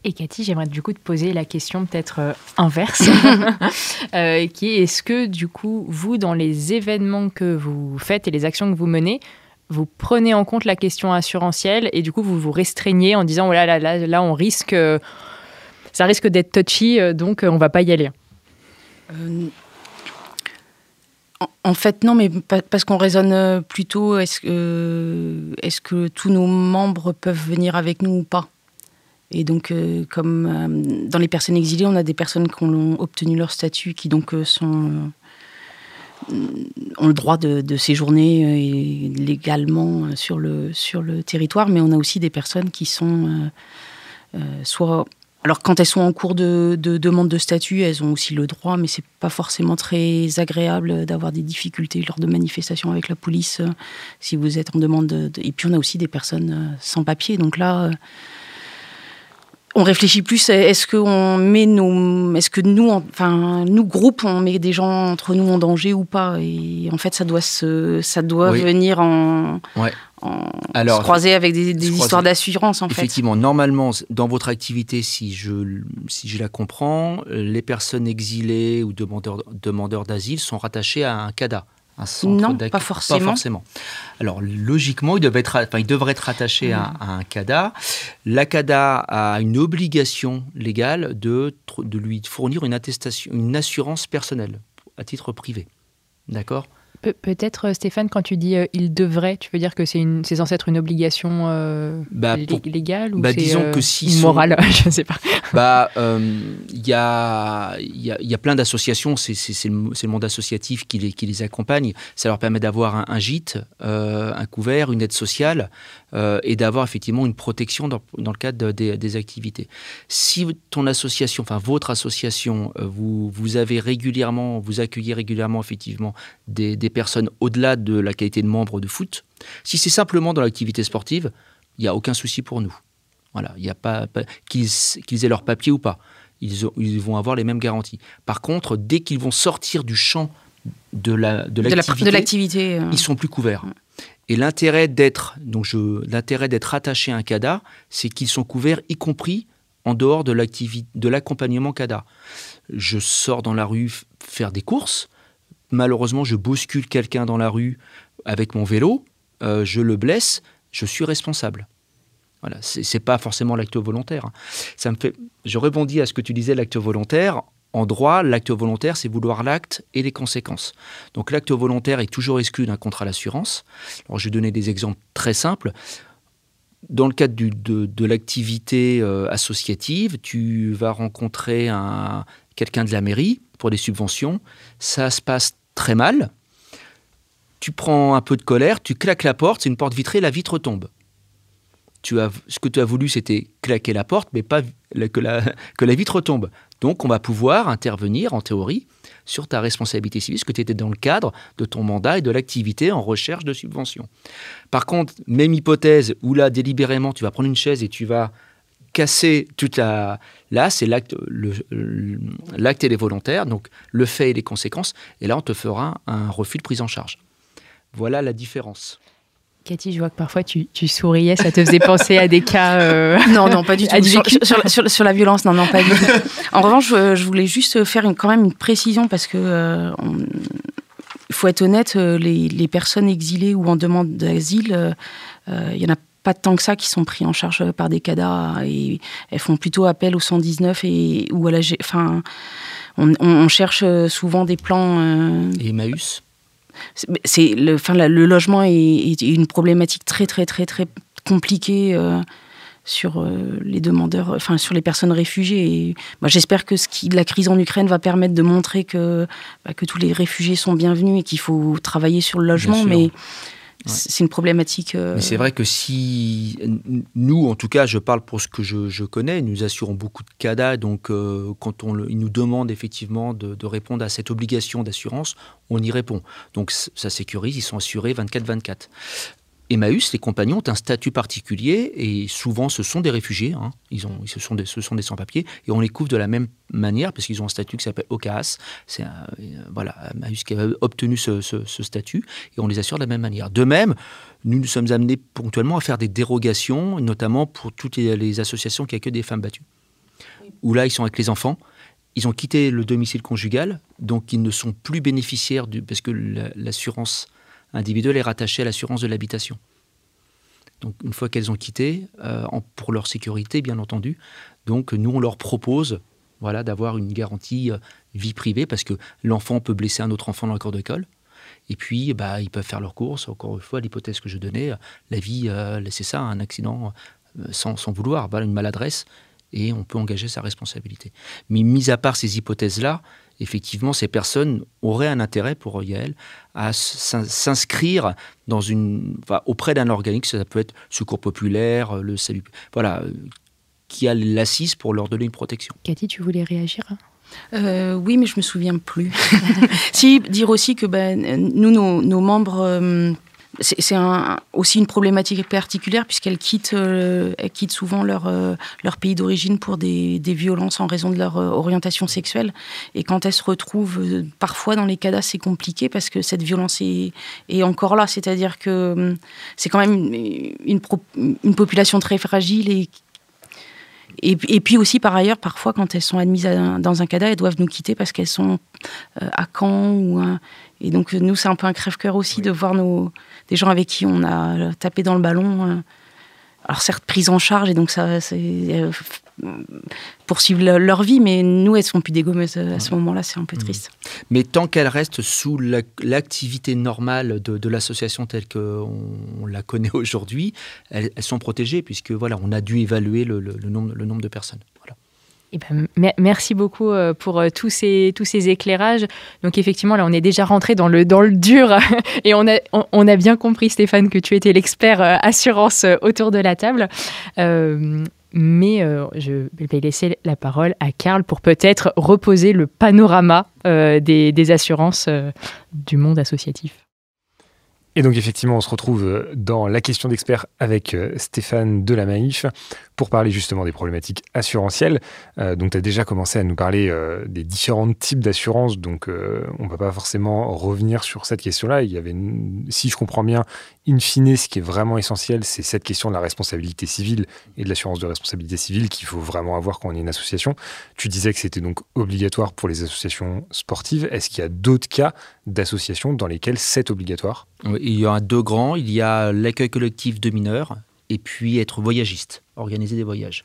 Et Cathy, j'aimerais du coup te poser la question peut-être euh, inverse, euh, qui est est-ce que du coup, vous, dans les événements que vous faites et les actions que vous menez, vous prenez en compte la question assurantielle et du coup vous vous restreignez en disant voilà là, là, là on risque ça risque d'être touchy donc on va pas y aller? en, fait non mais parce qu'on raisonne plutôt est-ce que est-ce que tous nos membres peuvent venir avec nous ou pas? Et donc, euh, comme euh, dans les personnes exilées, on a des personnes qui ont obtenu leur statut, qui donc euh, sont, ont le droit de, séjourner légalement sur le, sur le territoire, mais on a aussi des personnes qui sont soit... Alors quand elles sont en cours de, demande de statut, elles ont aussi le droit, mais c'est pas forcément très agréable d'avoir des difficultés lors de manifestations avec la police si vous êtes en demande. De, et puis on a aussi des personnes sans papier, donc là on réfléchit plus. Est-ce que on met nos, est-ce que nous, enfin nous groupes, on met des gens entre nous en danger ou pas? Et en fait, ça doit se, ça doit venir en, se croiser avec des, histoires d'assurance en fait. Effectivement, normalement, dans votre activité, si je, si je la comprends, les personnes exilées ou demandeurs, demandeurs d'asile sont rattachées à un CADA non, pas forcément. Pas forcément. Alors, logiquement, il devrait être, enfin, il devrait être attaché à, un CADA. La CADA a une obligation légale de, de lui fournir une attestation, une assurance personnelle à titre privé. D'accord? Peut-être, euh, Stéphane, quand tu dis euh, il devrait, tu veux dire que c'est, censé être une obligation euh, bah, légale ou bah, disons que si morale Je ne sais pas. Bah, il y, a, y, a, y, a, plein d'associations, c'est, c'est, le, monde associatif qui les, qui les accompagne. Ça leur permet d'avoir un, gîte, un couvert, une aide sociale et d'avoir effectivement une protection dans, dans le cadre des, des, activités. Si ton association, enfin votre association, vous, vous avez régulièrement, vous accueillez régulièrement effectivement des, des personnes au-delà de la qualité de membre de foot. Si c'est simplement dans l'activité sportive, il n'y a aucun souci pour nous. Voilà, il n'y a pas, qu'ils aient leur papier ou pas, ils, ils, vont avoir les mêmes garanties. Par contre, dès qu'ils vont sortir du champ de la de l'activité, euh. ils sont plus couverts. Et l'intérêt d'être donc je l'intérêt d'être attaché à un CADA, c'est qu'ils sont couverts, y compris en dehors de l'activité de l'accompagnement CADA. Je sors dans la rue faire des courses, malheureusement, je bouscule quelqu'un dans la rue avec mon vélo, euh, je le blesse, je suis responsable. Voilà, c'est pas forcément l'acte volontaire. Hein. Ça me fait, je rebondis à ce que tu disais, l'acte volontaire. En droit, l'acte volontaire, c'est vouloir l'acte et les conséquences. Donc l'acte volontaire est toujours exclu d'un contrat d'assurance. Alors je vais donner des exemples très simples. Dans le cadre de, l'activité euh, associative, tu vas rencontrer quelqu'un de la mairie pour des subventions. Ça se passe très mal. Tu prends un peu de colère, tu claques la porte, c'est une porte vitrée, la vitre tombe. Ce que tu as voulu, c'était claquer la porte, mais pas que la, vitre tombe. Donc, on va pouvoir intervenir, en théorie, sur ta responsabilité civile, parce que tu étais dans le cadre de ton mandat et de l'activité en recherche de subvention. Par contre, même hypothèse où là, délibérément, tu vas prendre une chaise et tu vas casser toute la. Là, c'est l'acte, l'acte et les volontaires, donc le fait et les conséquences. Et là, on te fera un refus de prise en charge. Voilà la différence. Cathy, je vois que parfois tu, souriais, ça te faisait penser à des cas. Euh, non, non, pas du tout. Sur, la violence, non, non, pas du tout. En revanche, je, voulais juste faire une, quand même une précision parce que. Euh, il faut être honnête, euh, les, les, personnes exilées ou en demande d'asile, il y en a pas tant que ça qui sont pris en charge par des CADA et elles font plutôt appel au 119 et ou à la enfin on, cherche souvent des plans euh, et Emmaüs? C'est le enfin le logement est, une problématique très très très très compliquée euh, sur les demandeurs, enfin sur les personnes réfugiées. J'espère que ce qui, la crise en Ukraine va permettre de montrer que, bah, que tous les réfugiés sont bienvenus et qu'il faut travailler sur le logement. Mais c'est une problématique. Euh, Mais c'est vrai que si nous, en tout cas, je parle pour ce que je, connais, nous assurons beaucoup de CADA, donc euh, quand on ils nous demandent effectivement de, de répondre à cette obligation d'assurance, on y répond. Donc ça sécurise, ils sont assurés 24-24. Emmaüs, les compagnons ont un statut particulier et souvent ce sont des réfugiés, hein. ils ce, sont des, des sans-papiers et on les couvre de la même manière parce qu'ils ont un statut qui s'appelle OCAS. C'est euh, voilà, Emmaüs qui a obtenu ce, statut et on les assure de la même manière. De même, nous nous sommes amenés ponctuellement à faire des dérogations, notamment pour toutes les, associations qui accueillent des femmes battues. Où là, ils sont avec les enfants. Ils ont quitté le domicile conjugal, donc ils ne sont plus bénéficiaires du, parce que l'assurance individuelle est rattachée à l'assurance de l'habitation. Donc une fois qu'elles ont quitté, euh, pour leur sécurité bien entendu, donc nous on leur propose voilà, d'avoir une garantie euh, vie privée parce que l'enfant peut blesser un autre enfant dans le corps d'école. Et puis, bah, ils peuvent faire leurs courses. Encore une fois, l'hypothèse que je donnais, la vie, euh, c'est ça, un accident sans, sans, vouloir, une maladresse, et on peut engager sa responsabilité. Mais mis à part ces hypothèses-là, effectivement, ces personnes auraient un intérêt pour Yael à s'inscrire dans une, auprès d'un organisme, ça peut être Secours populaire, le salut, voilà, qui a l'assise pour leur donner une protection. Cathy, tu voulais réagir? Euh, oui, mais je me souviens plus. si dire aussi que ben, nous, nos, membres, euh, c'est aussi une problématique particulière puisqu'elles quittent, euh, quittent souvent leur, euh, pays d'origine pour des, violences en raison de leur euh, orientation sexuelle. Et quand elles se retrouvent, parfois dans les cas c'est compliqué parce que cette violence est, encore là. C'est-à-dire que hum, c'est quand même une, une, une, population très fragile et et, et, puis aussi, par ailleurs, parfois, quand elles sont admises dans un CADA, elles doivent nous quitter parce qu'elles sont à Caen. Ou Et donc, nous, c'est un peu un crève-cœur aussi de voir nos, des gens avec qui on a tapé dans le ballon. Euh, alors certes prise en charge et donc ça c'est euh, poursuivre leur vie mais nous elles sont plus dégommeuses à ce moment-là c'est un peu mmh. triste mais tant qu'elles restent sous l'activité normale de, l'association telle qu'on la connaît aujourd'hui elles, sont protégées puisque voilà on a dû évaluer le, nombre, le nombre de personnes voilà. Eh ben, merci beaucoup euh, pour euh, tous ces, tous ces éclairages. Donc effectivement, là, on est déjà rentré dans le, dans le dur et on a, on, a bien compris, Stéphane, que tu étais l'expert euh, assurance autour de la table. mais je vais laisser la parole à Karl pour peut-être reposer le panorama des, des, assurances du monde associatif. Et donc effectivement, on se retrouve dans la question d'expert avec Stéphane Delamaïf pour parler justement des problématiques assurantielles. Euh, donc, tu as déjà commencé à nous parler euh, des différents types d'assurance, donc euh, on ne va pas forcément revenir sur cette question-là. Il y avait, si je comprends bien, in fine, ce qui est vraiment essentiel, c'est cette question de la responsabilité civile et de l'assurance de responsabilité civile qu'il faut vraiment avoir quand on est une association. Tu disais que c'était donc obligatoire pour les associations sportives. Est-ce qu'il y a d'autres cas d'associations dans lesquels c'est obligatoire? Il y a deux grands. Il y a l'accueil collectif de mineurs et puis être voyagiste, organiser des voyages.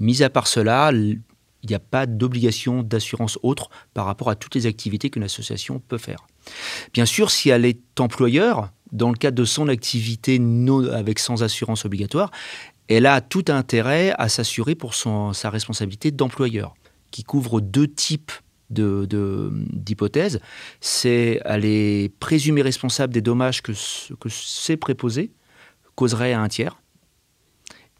Mis à part cela, il n'y a pas d'obligation d'assurance autre par rapport à toutes les activités qu'une association peut faire. Bien sûr, si elle est employeur, dans le cadre de son activité avec sans assurance obligatoire, elle a tout intérêt à s'assurer pour son, sa responsabilité d'employeur, qui couvre deux types d'hypothèses. C'est elle est présumée responsable des dommages que, que ces préposés causeraient à un tiers.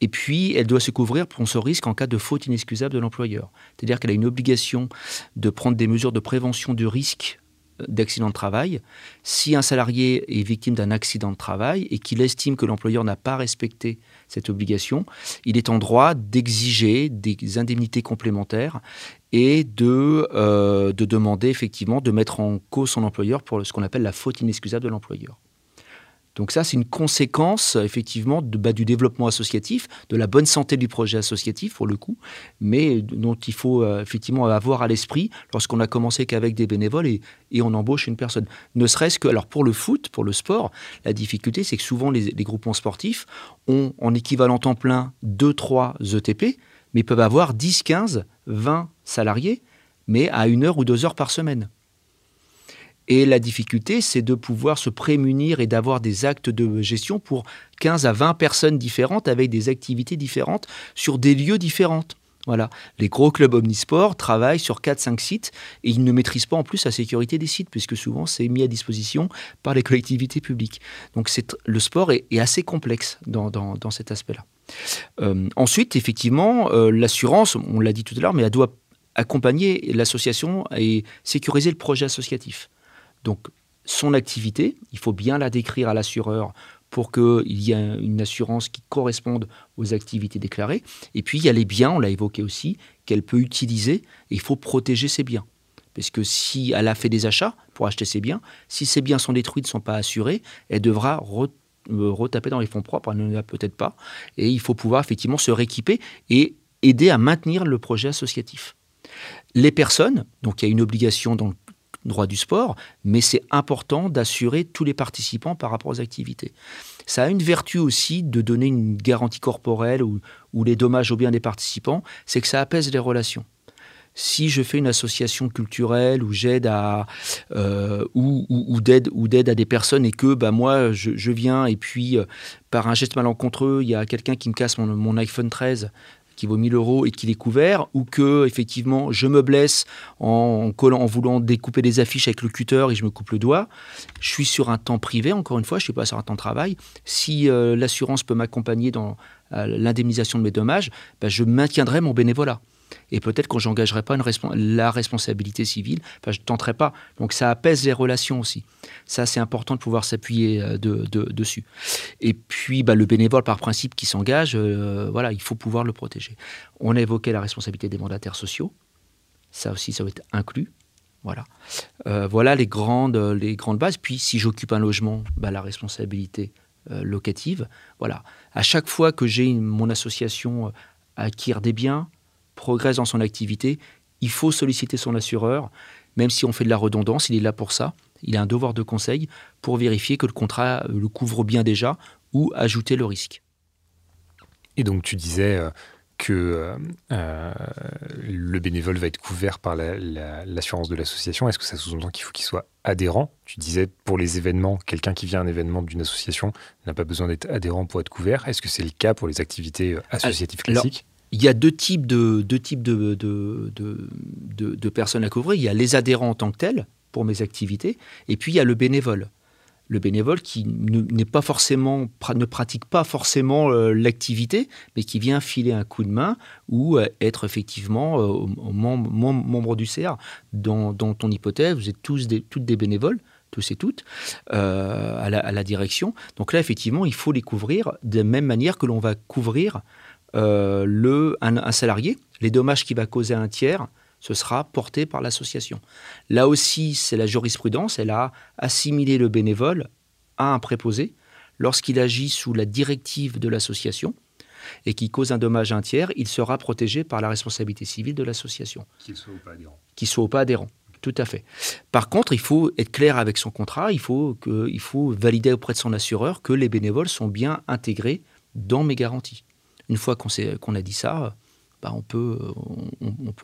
Et puis, elle doit se couvrir pour ce risque en cas de faute inexcusable de l'employeur. C'est-à-dire qu'elle a une obligation de prendre des mesures de prévention du risque euh, d'accident de travail. Si un salarié est victime d'un accident de travail et qu'il estime que l'employeur n'a pas respecté cette obligation, il est en droit d'exiger des indemnités complémentaires et de, euh, de demander effectivement de mettre en cause son employeur pour ce qu'on appelle la faute inexcusable de l'employeur. Donc ça, c'est une conséquence effectivement bah, du développement associatif, de la bonne santé du projet associatif pour le coup, mais dont il faut euh, effectivement avoir à l'esprit lorsqu'on a commencé qu'avec des bénévoles et, on embauche une personne. Ne serait-ce que, alors pour le foot, pour le sport, la difficulté c'est que souvent les, les, groupements sportifs ont en équivalent temps plein 2-3 ETP, mais peuvent avoir 10, 15, 20 salariés, mais à une heure ou deux heures par semaine. Et la difficulté, c'est de pouvoir se prémunir et d'avoir des actes de gestion pour 15 à 20 personnes différentes avec des activités différentes sur des lieux différents. Voilà. Les gros clubs omnisports travaillent sur 4-5 sites et ils ne maîtrisent pas en plus la sécurité des sites, puisque souvent c'est mis à disposition par les collectivités publiques. Donc le sport est, assez complexe dans, cet aspect-là. Euh, ensuite, effectivement, euh, l'assurance, on l'a dit tout à l'heure, mais elle doit accompagner l'association et sécuriser le projet associatif. Donc, son activité, il faut bien la décrire à l'assureur pour qu'il y ait une assurance qui corresponde aux activités déclarées. Et puis, il y a les biens, on l'a évoqué aussi, qu'elle peut utiliser, il faut protéger ses biens. Parce que si elle a fait des achats pour acheter ses biens, si ses biens sont détruits, ne sont pas assurés, elle devra euh, retaper dans les fonds propres, elle ne l'a peut-être pas. Et il faut pouvoir effectivement se rééquiper et aider à maintenir le projet associatif. Les personnes, donc il y a une obligation dans le droit du sport, mais c'est important d'assurer tous les participants par rapport aux activités. Ça a une vertu aussi de donner une garantie corporelle ou, les dommages aux biens des participants, c'est que ça apaise les relations si je fais une association culturelle ou j'aide à euh, ou, d'aide ou d'aide à des personnes et que bah moi je, viens et puis euh, par un geste malencontreux il y a quelqu'un qui me casse mon iPhone 13 qui vaut 1000 euros et qu'il est couvert, ou que effectivement je me blesse en, collant, en voulant découper des affiches avec le cutter et je me coupe le doigt. Je suis sur un temps privé, encore une fois, je ne suis pas sur un temps de travail. Si euh, l'assurance peut m'accompagner dans euh, l'indemnisation de mes dommages, bah, je maintiendrai mon bénévolat. Et peut-être que j'engagerai pas la responsabilité civile, enfin, je ne tenterai pas. Donc ça apaise les relations aussi. Ça, c'est important de pouvoir s'appuyer euh, de, dessus. Et puis, bah, le bénévole, par principe, qui s'engage, euh, voilà, il faut pouvoir le protéger. On a évoqué la responsabilité des mandataires sociaux. Ça aussi, ça va être inclus. Voilà. Euh, voilà les grandes, les grandes bases. Puis, si j'occupe un logement, bah, la responsabilité locative. Voilà. À chaque fois que j'ai mon association acquiert des biens, progresse dans son activité, il faut solliciter son assureur, même si on fait de la redondance, il est là pour ça. Il a un devoir de conseil pour vérifier que le contrat le couvre bien déjà ou ajouter le risque. Et donc tu disais euh, que euh, euh, le bénévole va être couvert par l'assurance de l'association. Est-ce que ça sous-entend qu'il faut qu'il soit adhérent? Tu disais pour les événements, quelqu'un qui vient à un événement d'une association n'a pas besoin d'être adhérent pour être couvert. Est-ce que c'est le cas pour les activités associatives classiques? Il y a deux types, de, deux types de, de, de, personnes à couvrir. Il y a les adhérents en tant que tels pour mes activités, et puis il y a le bénévole. Le bénévole qui n'est pas forcément, ne pratique pas forcément euh, l'activité, mais qui vient filer un coup de main ou euh, être effectivement euh, membre, du CR. Dans, ton hypothèse, vous êtes tous des, toutes des bénévoles tous et toutes, à, la, direction. Donc là, effectivement, il faut les couvrir de la même manière que l'on va couvrir euh, le, un, salarié, les dommages qu'il va causer à un tiers, ce sera porté par l'association. Là aussi, c'est la jurisprudence, elle a assimilé le bénévole à un préposé lorsqu'il agit sous la directive de l'association et qui cause un dommage à un tiers, il sera protégé par la responsabilité civile de l'association. Qu'il soit ou pas adhérent. Qu'il soit ou pas adhérent. Tout à fait. Par contre, il faut être clair avec son contrat, il faut, que, il faut valider auprès de son assureur que les bénévoles sont bien intégrés dans mes garanties. Une fois qu'on a dit ça, bah, on, peut,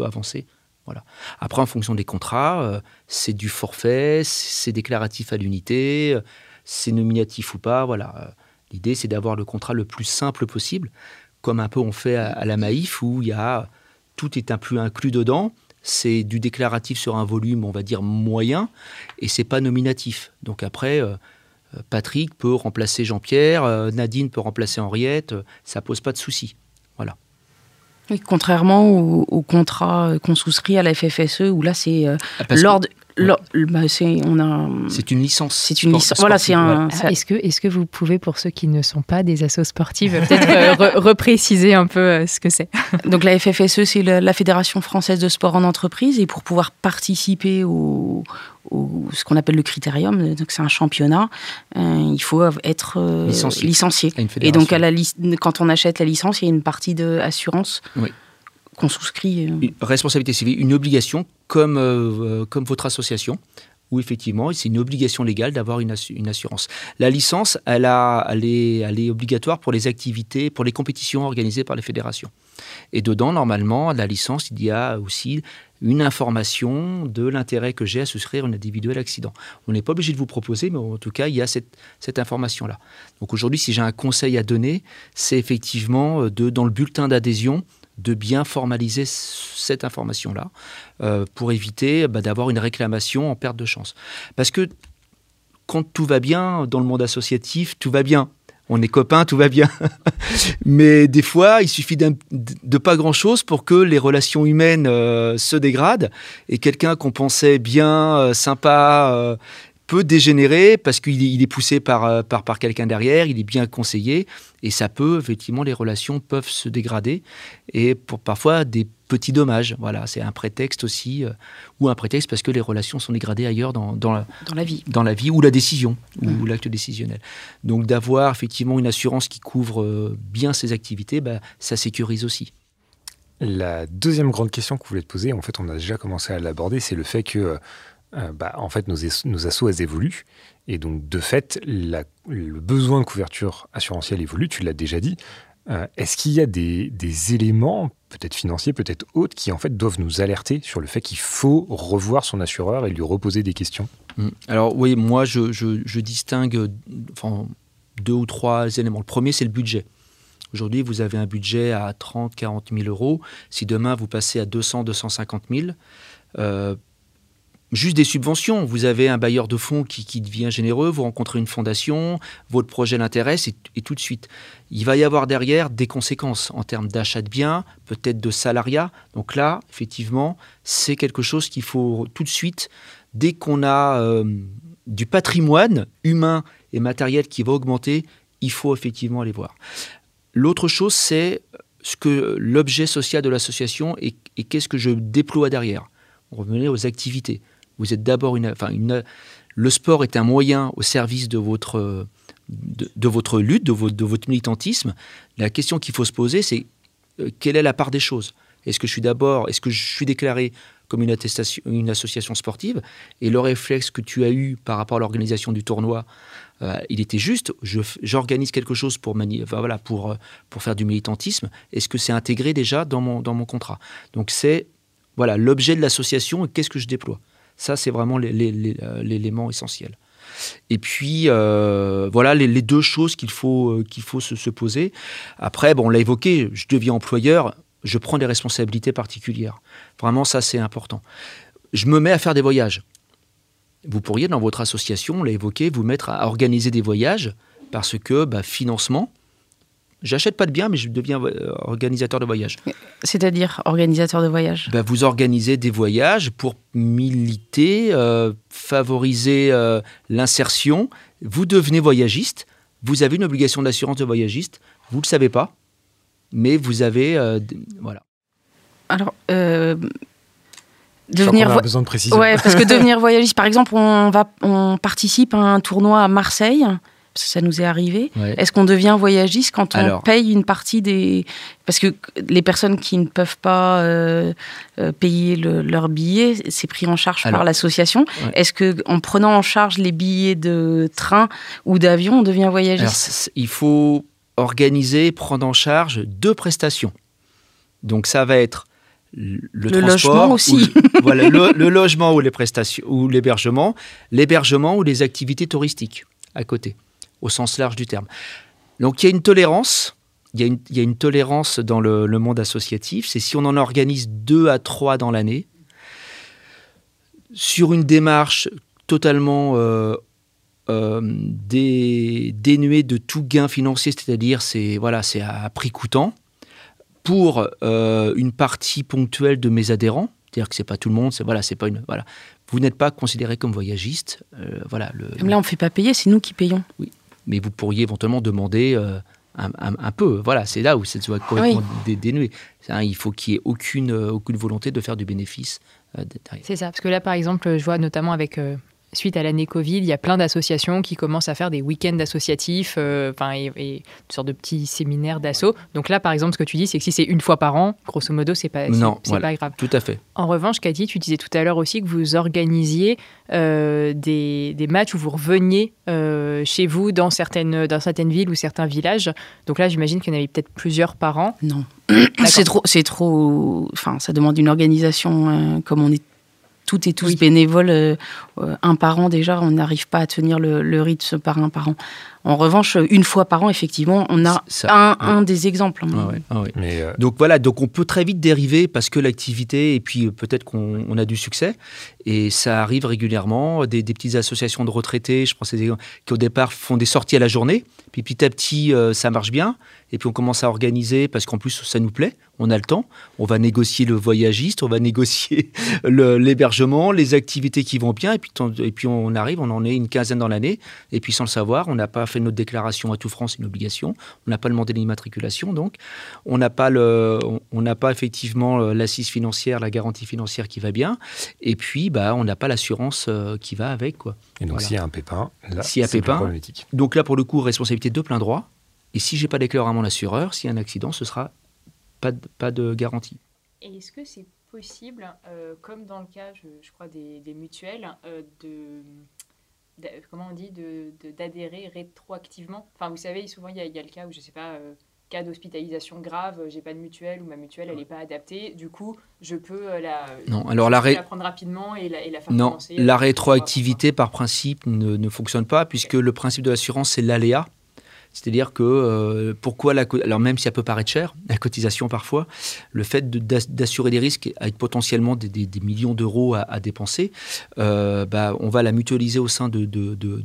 avancer. Voilà. Après, en fonction des contrats, euh, c'est du forfait, c'est déclaratif à l'unité, c'est nominatif ou pas. Voilà. L'idée, c'est d'avoir le contrat le plus simple possible, comme un peu on fait à, la Maïf, où tout est peu inclus dedans. C'est du déclaratif sur un volume, on va dire moyen, et c'est pas nominatif. Donc après, euh, euh, Patrick peut remplacer Jean-Pierre, euh, Nadine peut remplacer Henriette, euh, ça pose pas de souci. Voilà. contrairement au, contrat qu'on souscrit à la FFSE, où là c'est ah, l'ordre bah, c'est on a. C'est une licence. C'est une licence. Voilà, c'est un. Ah, est-ce que est-ce que vous pouvez pour ceux qui ne sont pas des assos sportives peut-être euh, repréciser un peu euh, ce que c'est? Donc la FFSE, c'est la, Fédération française de sport en entreprise, et pour pouvoir participer au, ce qu'on appelle le critérium, donc c'est un championnat, euh, il faut être licencié. Et donc à la, quand on achète la licence, il y a une partie d'assurance. Oui qu'on souscrit. Une responsabilité civile, une obligation comme, euh, comme votre association. Où effectivement, c'est une obligation légale d'avoir une, assurance. La licence, elle, est, obligatoire pour les activités, pour les compétitions organisées par les fédérations. Et dedans, normalement, la licence, il y a aussi une information de l'intérêt que j'ai à souscrire un individuel accident. On n'est pas obligé de vous proposer, mais en tout cas, il y a cette, cette information-là. Donc aujourd'hui, si j'ai un conseil à donner, c'est effectivement de, dans le bulletin d'adhésion, de bien formaliser cette information-là euh, pour éviter bah, d'avoir une réclamation en perte de chance. Parce que quand tout va bien dans le monde associatif, tout va bien. On est copains, tout va bien. Mais des fois, il suffit de pas grand-chose pour que les relations humaines euh, se dégradent et quelqu'un qu'on pensait bien, euh, sympa, peut dégénérer parce qu'il est poussé par, euh, par, par quelqu'un derrière, il est bien conseillé, et ça peut, effectivement, les relations peuvent se dégrader, et pour parfois des petits dommages. Voilà, c'est un prétexte aussi, euh, ou un prétexte parce que les relations sont dégradées ailleurs dans, dans, la, dans la vie. Dans la vie, ou la décision, ou mmh. l'acte décisionnel. Donc d'avoir effectivement une assurance qui couvre euh, bien ces activités, bah, ça sécurise aussi. La deuxième grande question que vous voulez te poser, en fait, on a déjà commencé à l'aborder, c'est le fait que euh, bah, en fait, nos, nos assos, elles évoluent. Et donc, de fait, le besoin de couverture assurantielle évolue, tu l'as déjà dit. Euh, est-ce qu'il y a des, éléments, peut-être financiers, peut-être autres, qui en fait doivent nous alerter sur le fait qu'il faut revoir son assureur et lui reposer des questions? Mmh. Alors oui, moi je, distingue deux ou trois éléments. Le premier, c'est le budget. Aujourd'hui, vous avez un budget à 30, 40 000 euros. Si demain vous passez à 200, 250 000, euh, juste des subventions. Vous avez un bailleur de fonds qui, devient généreux, vous rencontrez une fondation, votre projet l'intéresse et, tout de suite. Il va y avoir derrière des conséquences en termes d'achat de biens, peut-être de salariat. Donc là, effectivement, c'est quelque chose qu'il faut tout de suite, dès qu'on a euh, du patrimoine humain et matériel qui va augmenter, il faut effectivement aller voir. L'autre chose, c'est ce que l'objet social de l'association et, et qu'est-ce que je déploie derrière. On revenait aux activités. Vous êtes d'abord une, enfin une, le sport est un moyen au service de votre, de, votre lutte, de votre, de militantisme. La question qu'il faut se poser, c'est euh, quelle est la part des choses? Est-ce que je suis d'abord, est-ce que je suis déclaré comme une association sportive? Et le réflexe que tu as eu par rapport à l'organisation du tournoi, euh, il était juste. J'organise quelque chose pour, voilà, pour, euh, pour faire du militantisme. Est-ce que c'est intégré déjà dans mon, dans mon contrat? Donc c'est voilà l'objet de l'association et qu'est-ce que je déploie? Ça, c'est vraiment euh, l'élément essentiel. Et puis, euh, voilà les, deux choses qu'il faut, euh, faut se, poser. Après, bon, on l'a évoqué, je deviens employeur, je prends des responsabilités particulières. Vraiment, ça, c'est important. Je me mets à faire des voyages. Vous pourriez, dans votre association, on l'a évoqué, vous mettre à organiser des voyages parce que bah, financement, J'achète pas de biens, mais je deviens euh, organisateur de voyage. C'est-à-dire organisateur de voyage ben, Vous organisez des voyages pour militer, euh, favoriser euh, l'insertion. Vous devenez voyagiste. Vous avez une obligation d'assurance de voyagiste. Vous ne le savez pas, mais vous avez. voilà. Alors. Devenir a besoin de précision. Ouais, parce que devenir voyagiste, par exemple, on, va, on participe à un tournoi à Marseille parce que ça nous est arrivé. Est-ce qu'on devient voyagiste quand on paye une partie des... Parce que les personnes qui ne peuvent pas euh, euh, payer leur billet, c'est pris en charge par l'association. Est-ce qu'en prenant en charge les billets de train ou d'avion, on devient voyagiste Il faut organiser, prendre en charge deux prestations. Donc ça va être le, logement aussi. voilà, le, le, logement ou les prestations ou l'hébergement, l'hébergement ou les activités touristiques à côté au sens large du terme. Donc il y a une tolérance, il y a une, tolérance dans le, monde associatif, c'est si on en organise deux à trois dans l'année, sur une démarche totalement euh, euh, dénuée de tout gain financier, c'est-à-dire c'est voilà, c'est à prix coûtant, pour euh, une partie ponctuelle de mes adhérents, c'est-à-dire que c'est pas tout le monde, c'est voilà, c'est pas une voilà. Vous n'êtes pas considéré comme voyagiste, voilà. Le, là, on ne fait pas payer, c'est nous qui payons. Oui mais vous pourriez éventuellement demander euh, un, peu. Voilà, c'est là où ça doit être complètement dénué. il faut qu'il n'y ait aucune, euh, aucune volonté de faire du bénéfice euh, C'est ça, parce que là, par exemple, je vois notamment avec suite à l'année Covid, il y a plein d'associations qui commencent à faire des week-ends associatifs, euh, enfin, et, et, une sorte de petits séminaires d'assaut. Donc là, par exemple, ce que tu dis, c'est que si c'est une fois par an, grosso modo, c'est pas, non, c'est pas grave. Tout à fait. En revanche, Cathy, tu disais tout à l'heure aussi que vous organisiez euh, des, des, matchs où vous reveniez euh, chez vous dans certaines, dans certaines villes ou certains villages. Donc là, j'imagine qu'il y en avait peut-être plusieurs par an. Non. c'est trop, c'est trop. Enfin, ça demande une organisation euh, comme on est toutes et tous oui. bénévoles, euh, un par an déjà, on n'arrive pas à tenir le, le, rythme par un par an. En revanche, une fois par an, effectivement, on a ça, un, ouais. un, des exemples. Ah ouais, ah ouais. Mais euh... Donc voilà, donc on peut très vite dériver parce que l'activité, et puis peut-être qu'on on a du succès, et ça arrive régulièrement, des, des, petites associations de retraités, je pense, qui au départ font des sorties à la journée, puis petit à petit, euh, ça marche bien, et puis on commence à organiser parce qu'en plus, ça nous plaît, on a le temps, on va négocier le voyagiste, on va négocier l'hébergement, les activités qui vont bien, et puis, et puis on arrive, on en est une quinzaine dans l'année, et puis sans le savoir, on n'a pas fait notre déclaration à tout France, une obligation, on n'a pas demandé l'immatriculation, donc on n'a pas, le, on n'a pas effectivement euh, l'assise financière, la garantie financière qui va bien, et puis bah, on n'a pas l'assurance euh, qui va avec. Quoi. Et donc voilà. s'il y a un pépin, là, s'il y a pépin, donc là pour le coup, responsabilité de plein droit, et si j'ai pas déclaré à mon assureur, s'il y a un accident, ce sera pas de, pas de garantie. Et est-ce que c'est possible, euh, comme dans le cas, je, je crois, des, des mutuelles, euh, de, comment on dit, d'adhérer de, rétroactivement Enfin, vous savez, souvent, il y, y, a le cas où, je sais pas, euh, cas d'hospitalisation grave, j'ai pas de mutuelle ou ma mutuelle, elle n'est pas adaptée, du coup, je peux euh, la, non, alors la, ré... la prendre rapidement et la, et la faire non, commencer. La rétroactivité, par principe, ne, ne fonctionne pas, puisque le principe de l'assurance, c'est l'aléa. C'est-à-dire que euh, pourquoi la alors même si ça peut paraître cher, la cotisation parfois, le fait d'assurer des risques avec potentiellement des, millions d'euros à, dépenser, euh, bah, on va la mutualiser au sein de,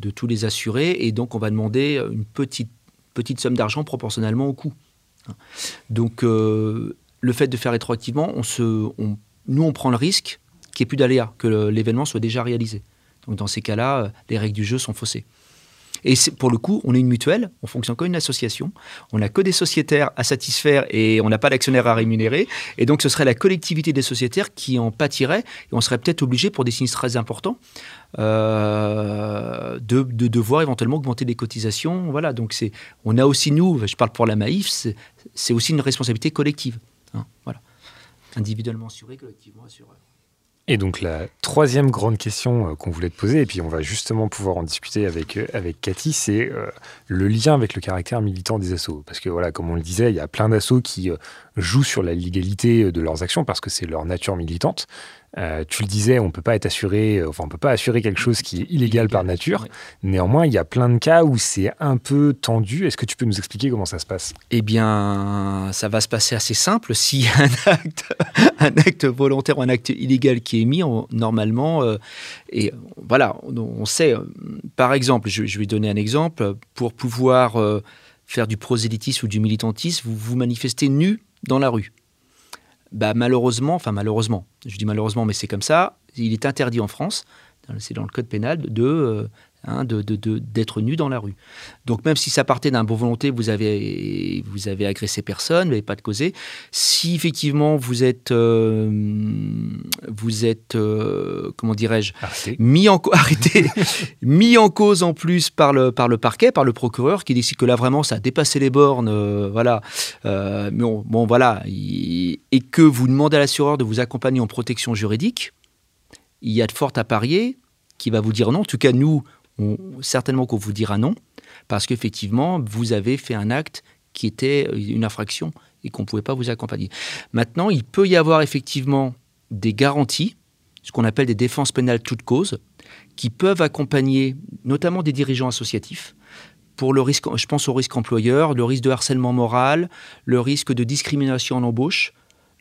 tous les assurés et donc on va demander une petite, petite somme d'argent proportionnellement au coût. Donc euh, le fait de faire rétroactivement, on se, nous on prend le risque qu'il n'y ait plus d'aléa, que l'événement soit déjà réalisé. Donc dans ces cas-là, les règles du jeu sont faussées. Et pour le coup, on est une mutuelle, on fonctionne comme une association, on n'a que des sociétaires à satisfaire et on n'a pas d'actionnaires à rémunérer. Et donc, ce serait la collectivité des sociétaires qui en pâtirait et on serait peut-être obligé, pour des sinistres très importants, euh, de, de, devoir éventuellement augmenter les cotisations. Voilà, donc c'est, on a aussi, nous, je parle pour la Maïf, c'est aussi une responsabilité collective. Hein, voilà. Individuellement assuré, collectivement assuré. Et donc la troisième grande question euh, qu'on voulait te poser, et puis on va justement pouvoir en discuter avec, euh, avec Cathy, c'est euh, le lien avec le caractère militant des assos. Parce que voilà, comme on le disait, il y a plein d'assos qui jouent sur la légalité de leurs actions parce que c'est leur nature militante. Euh, tu le disais, on peut pas être assuré, enfin on peut pas assurer quelque chose qui est illégal, par nature. Néanmoins, il y a plein de cas où c'est un peu tendu. Est-ce que tu peux nous expliquer comment ça se passe? Eh bien, ça va se passer assez simple. A un acte, un acte volontaire ou un acte illégal qui est mis, on, normalement, euh, et voilà, on, on sait. euh, Par exemple, je, je, vais donner un exemple pour pouvoir euh, faire du prosélytisme ou du militantisme, vous vous manifestez nu dans la rue bah, malheureusement, enfin malheureusement, je dis malheureusement, mais c'est comme ça, il est interdit en France, c'est dans le code pénal, de, euh, hein, de, de, de, d'être nu dans la rue. Donc même si ça partait d'un bon volonté, vous avez, vous avez agressé personne, vous n'avez pas de causé. Si effectivement vous êtes, euh, vous êtes, euh, comment dirais-je, mis en arrêté, mis en cause en plus par le par le parquet, par le procureur, qui décide que là vraiment ça a dépassé les bornes, euh, voilà. mais bon, bon voilà, il, et que vous demandez à l'assureur de vous accompagner en protection juridique, il y a de fortes à parier qui va vous dire non. En tout cas, nous, certainement qu'on vous dira non, parce qu'effectivement, vous avez fait un acte qui était une infraction et qu'on ne pouvait pas vous accompagner. Maintenant, il peut y avoir effectivement des garanties, ce qu'on appelle des défenses pénales toute cause, qui peuvent accompagner notamment des dirigeants associatifs pour le risque, je pense au risque employeur, le risque de harcèlement moral, le risque de discrimination en embauche,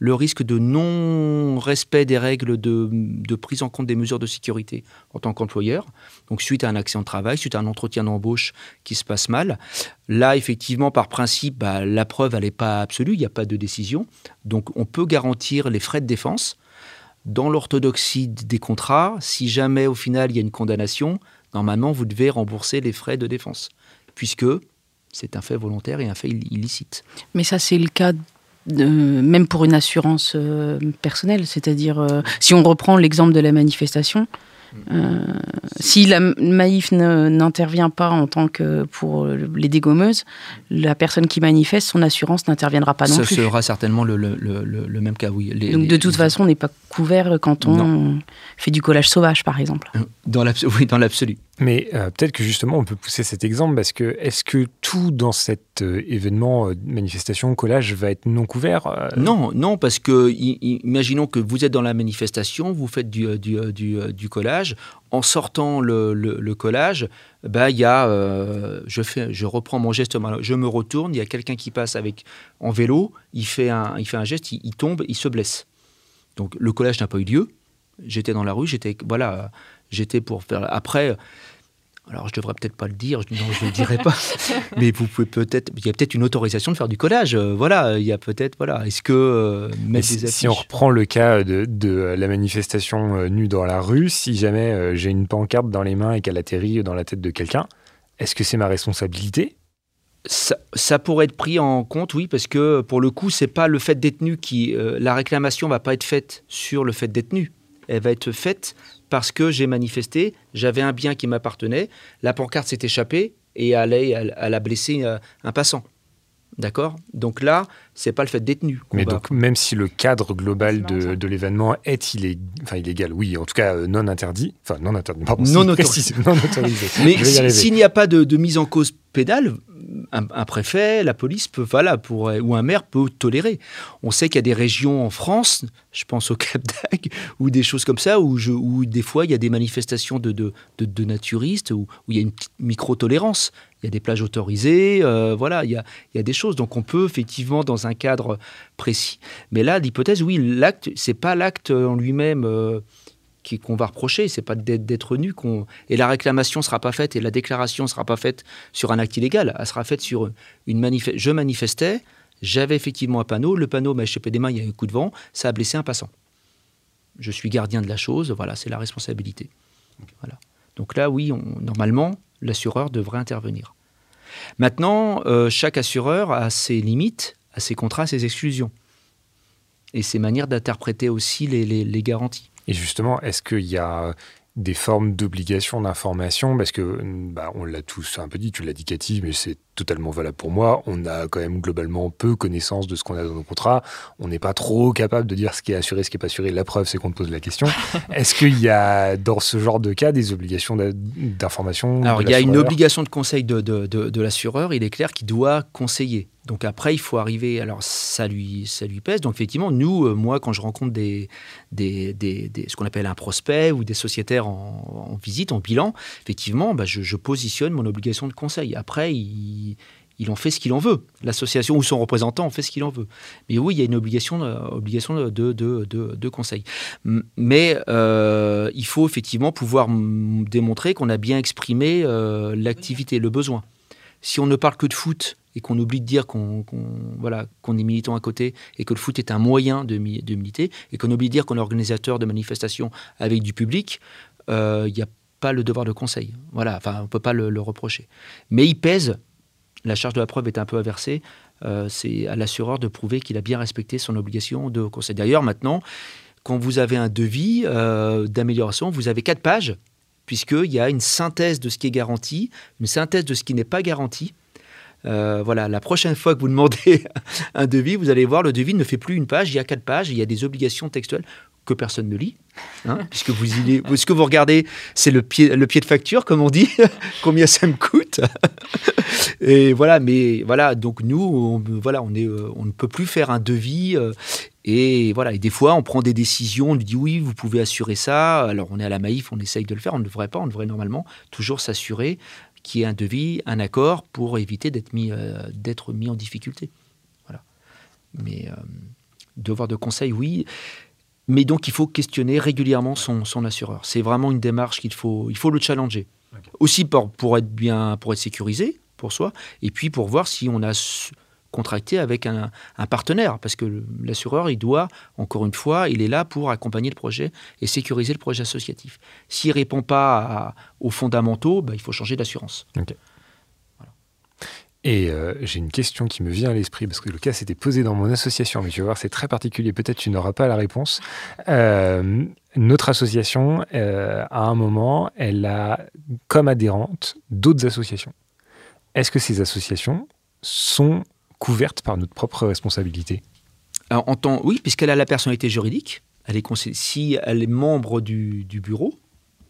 le risque de non-respect des règles de, prise en compte des mesures de sécurité en tant qu'employeur, donc suite à un accident de travail, suite à un entretien d'embauche qui se passe mal. Là, effectivement, par principe, bah, la preuve, n'est pas absolue, il n'y a pas de décision. Donc, on peut garantir les frais de défense. Dans l'orthodoxie des contrats, si jamais, au final, il y a une condamnation, normalement, vous devez rembourser les frais de défense, puisque c'est un fait volontaire et un fait illicite. Mais ça, c'est le cas de, même pour une assurance euh, personnelle, c'est-à-dire euh, si on reprend l'exemple de la manifestation, Euh, si la Maïf n'intervient pas en tant que pour les dégommeuses, la personne qui manifeste, son assurance n'interviendra pas non plus. Ce sera certainement le, même cas, oui. Donc de toute façon, on n'est pas couvert quand on fait du collage sauvage, par exemple. Dans oui, dans l'absolu. Mais euh, peut-être que justement, on peut pousser cet exemple parce que est-ce que tout dans cet euh, événement, euh, manifestation, collage va être non couvert Non, non, parce que imaginons que vous êtes dans la manifestation, vous faites du, du, du, collage. En sortant le, le, collage, bah, y a, je, fais, je reprends mon geste, je me retourne, il y a quelqu'un qui passe avec, en vélo, il fait un, il fait un geste, il, il tombe, il se blesse. Donc le collage n'a pas eu lieu. J'étais dans la rue, j'étais voilà, j'étais pour faire. Après, alors je devrais peut-être pas le dire, non, je ne le dirai pas, mais vous pouvez peut-être, il y a peut-être une autorisation de faire du collage. Euh, voilà, il y a peut-être, voilà, est-ce que euh, mettre si, si, on reprend le cas de, de la manifestation euh, nue dans la rue, si jamais j'ai une pancarte dans les mains et qu'elle atterrit dans la tête de quelqu'un, est-ce que c'est ma responsabilité? Ça, ça, pourrait être pris en compte, oui, parce que pour le coup, c'est pas le fait d'être nu qui, la réclamation va pas être faite sur le fait d'être nu. Elle va être faite parce que j'ai manifesté, j'avais un bien qui m'appartenait, la pancarte s'est échappée et elle, elle, a blessé euh, un passant. D'accord? Donc là, c'est pas le fait détenu. Mais donc, même si le cadre global de, de l'événement est illégal, enfin illégal, oui, en tout cas euh, non interdit, enfin non interdit, pardon, non, autorisé. non autorisé. Mais s'il n'y a pas de, de, mise en cause pénale, un, préfet, la police peut, voilà, pour, ou un maire peut tolérer. On sait qu'il y a des régions en France, je pense au Cap d'Agde, ou des choses comme ça, où, je, où des fois il y a des manifestations de, de, de, naturistes, où, où, il y a une micro-tolérance. Il y a des plages autorisées, euh, voilà, il y, a, il y a des choses. Donc on peut effectivement, dans un cadre précis. Mais là, l'hypothèse, oui, l'acte, c'est pas l'acte en lui-même. Euh, qu'on va reprocher, c'est pas d'être nu qu'on et la réclamation sera pas faite et la déclaration sera pas faite sur un acte illégal, elle sera faite sur une manif je manifestais, j'avais effectivement un panneau, le panneau m'a échappé des mains, il y a eu un coup de vent, ça a blessé un passant. Je suis gardien de la chose, voilà, c'est la responsabilité. Voilà. Donc là, oui, on, normalement, l'assureur devrait intervenir. Maintenant, euh, chaque assureur a ses limites, a ses contrats, ses exclusions et ses manières d'interpréter aussi les garanties. Et justement, est-ce qu'il y a des formes d'obligation d'information? Parce que, bah, on l'a tous un peu dit, tu l'as dit Cathy, mais c'est totalement valable pour moi. On a quand même globalement peu connaissance de ce qu'on a dans nos contrats. On n'est pas trop capable de dire ce qui est assuré, ce qui n'est pas assuré. La preuve, c'est qu'on te pose la question. Est-ce qu'il y a, dans ce genre de cas, des obligations d'information Alors, il y a une obligation de conseil de, de, de l'assureur. Il est clair qu'il doit conseiller. Donc après, il faut arriver. Alors ça lui, ça lui pèse. Donc effectivement, nous, euh, moi, quand je rencontre des, des, des, ce qu'on appelle un prospect ou des sociétaires en, visite, en bilan, effectivement, bah, je, positionne mon obligation de conseil. Après, il, il en fait ce qu'il en veut. L'association ou son représentant en fait ce qu'il en veut. Mais oui, il y a une obligation, euh, obligation de, conseil. Mais euh, il faut effectivement pouvoir démontrer qu'on a bien exprimé l'activité, le besoin. Si on ne parle que de foot et qu'on oublie de dire qu'on voilà, qu'on est militant à côté et que le foot est un moyen de, de militer et qu'on oublie de dire qu'on est organisateur de manifestations avec du public, euh, il n'y a pas le devoir de conseil. Voilà, enfin, on ne peut pas le, reprocher. Mais il pèse, la charge de la preuve est un peu inversée, euh, c'est à l'assureur de prouver qu'il a bien respecté son obligation de conseil. D'ailleurs, maintenant, quand vous avez un devis euh, d'amélioration, vous avez quatre pages, puisqu'il y a une synthèse de ce qui est garanti, une synthèse de ce qui n'est pas garanti, euh, voilà, la prochaine fois que vous demandez un devis, vous allez voir, le devis ne fait plus une page, il y a quatre pages, il y a des obligations textuelles que personne ne lit, hein, puisque vous, ce que vous regardez, c'est le pied, le pied de facture, comme on dit, combien ça me coûte. et voilà, mais voilà, donc nous, on, voilà, on, est, euh, on ne peut plus faire un devis. Euh, et voilà, et des fois, on prend des décisions, on lui dit oui, vous pouvez assurer ça. Alors, on est à la Maïf, on essaye de le faire, on ne devrait pas, on devrait normalement toujours s'assurer qui est un devis, un accord pour éviter d'être mis, euh, mis en difficulté. Voilà. Mais devoir de conseil, oui. Mais donc, il faut questionner régulièrement son, son assureur. C'est vraiment une démarche qu'il faut, il faut le challenger. Aussi pour, pour, être bien, pour être sécurisé pour soi, et puis pour voir si on a contracté avec un, partenaire, parce que l'assureur, il doit, encore une fois, il est là pour accompagner le projet et sécuriser le projet associatif. S'il ne répond pas aux fondamentaux, bah, il faut changer d'assurance. Et euh, j'ai une question qui me vient à l'esprit, parce que le cas s'était posé dans mon association, mais tu vas voir, c'est très particulier, peut-être tu n'auras pas la réponse. Euh, notre association, euh, à un moment, elle a comme adhérente d'autres associations. Est-ce que ces associations sont couvertes par notre propre responsabilité? En tant, Oui, puisqu'elle a la personnalité juridique. Elle est, si elle est membre du, du bureau,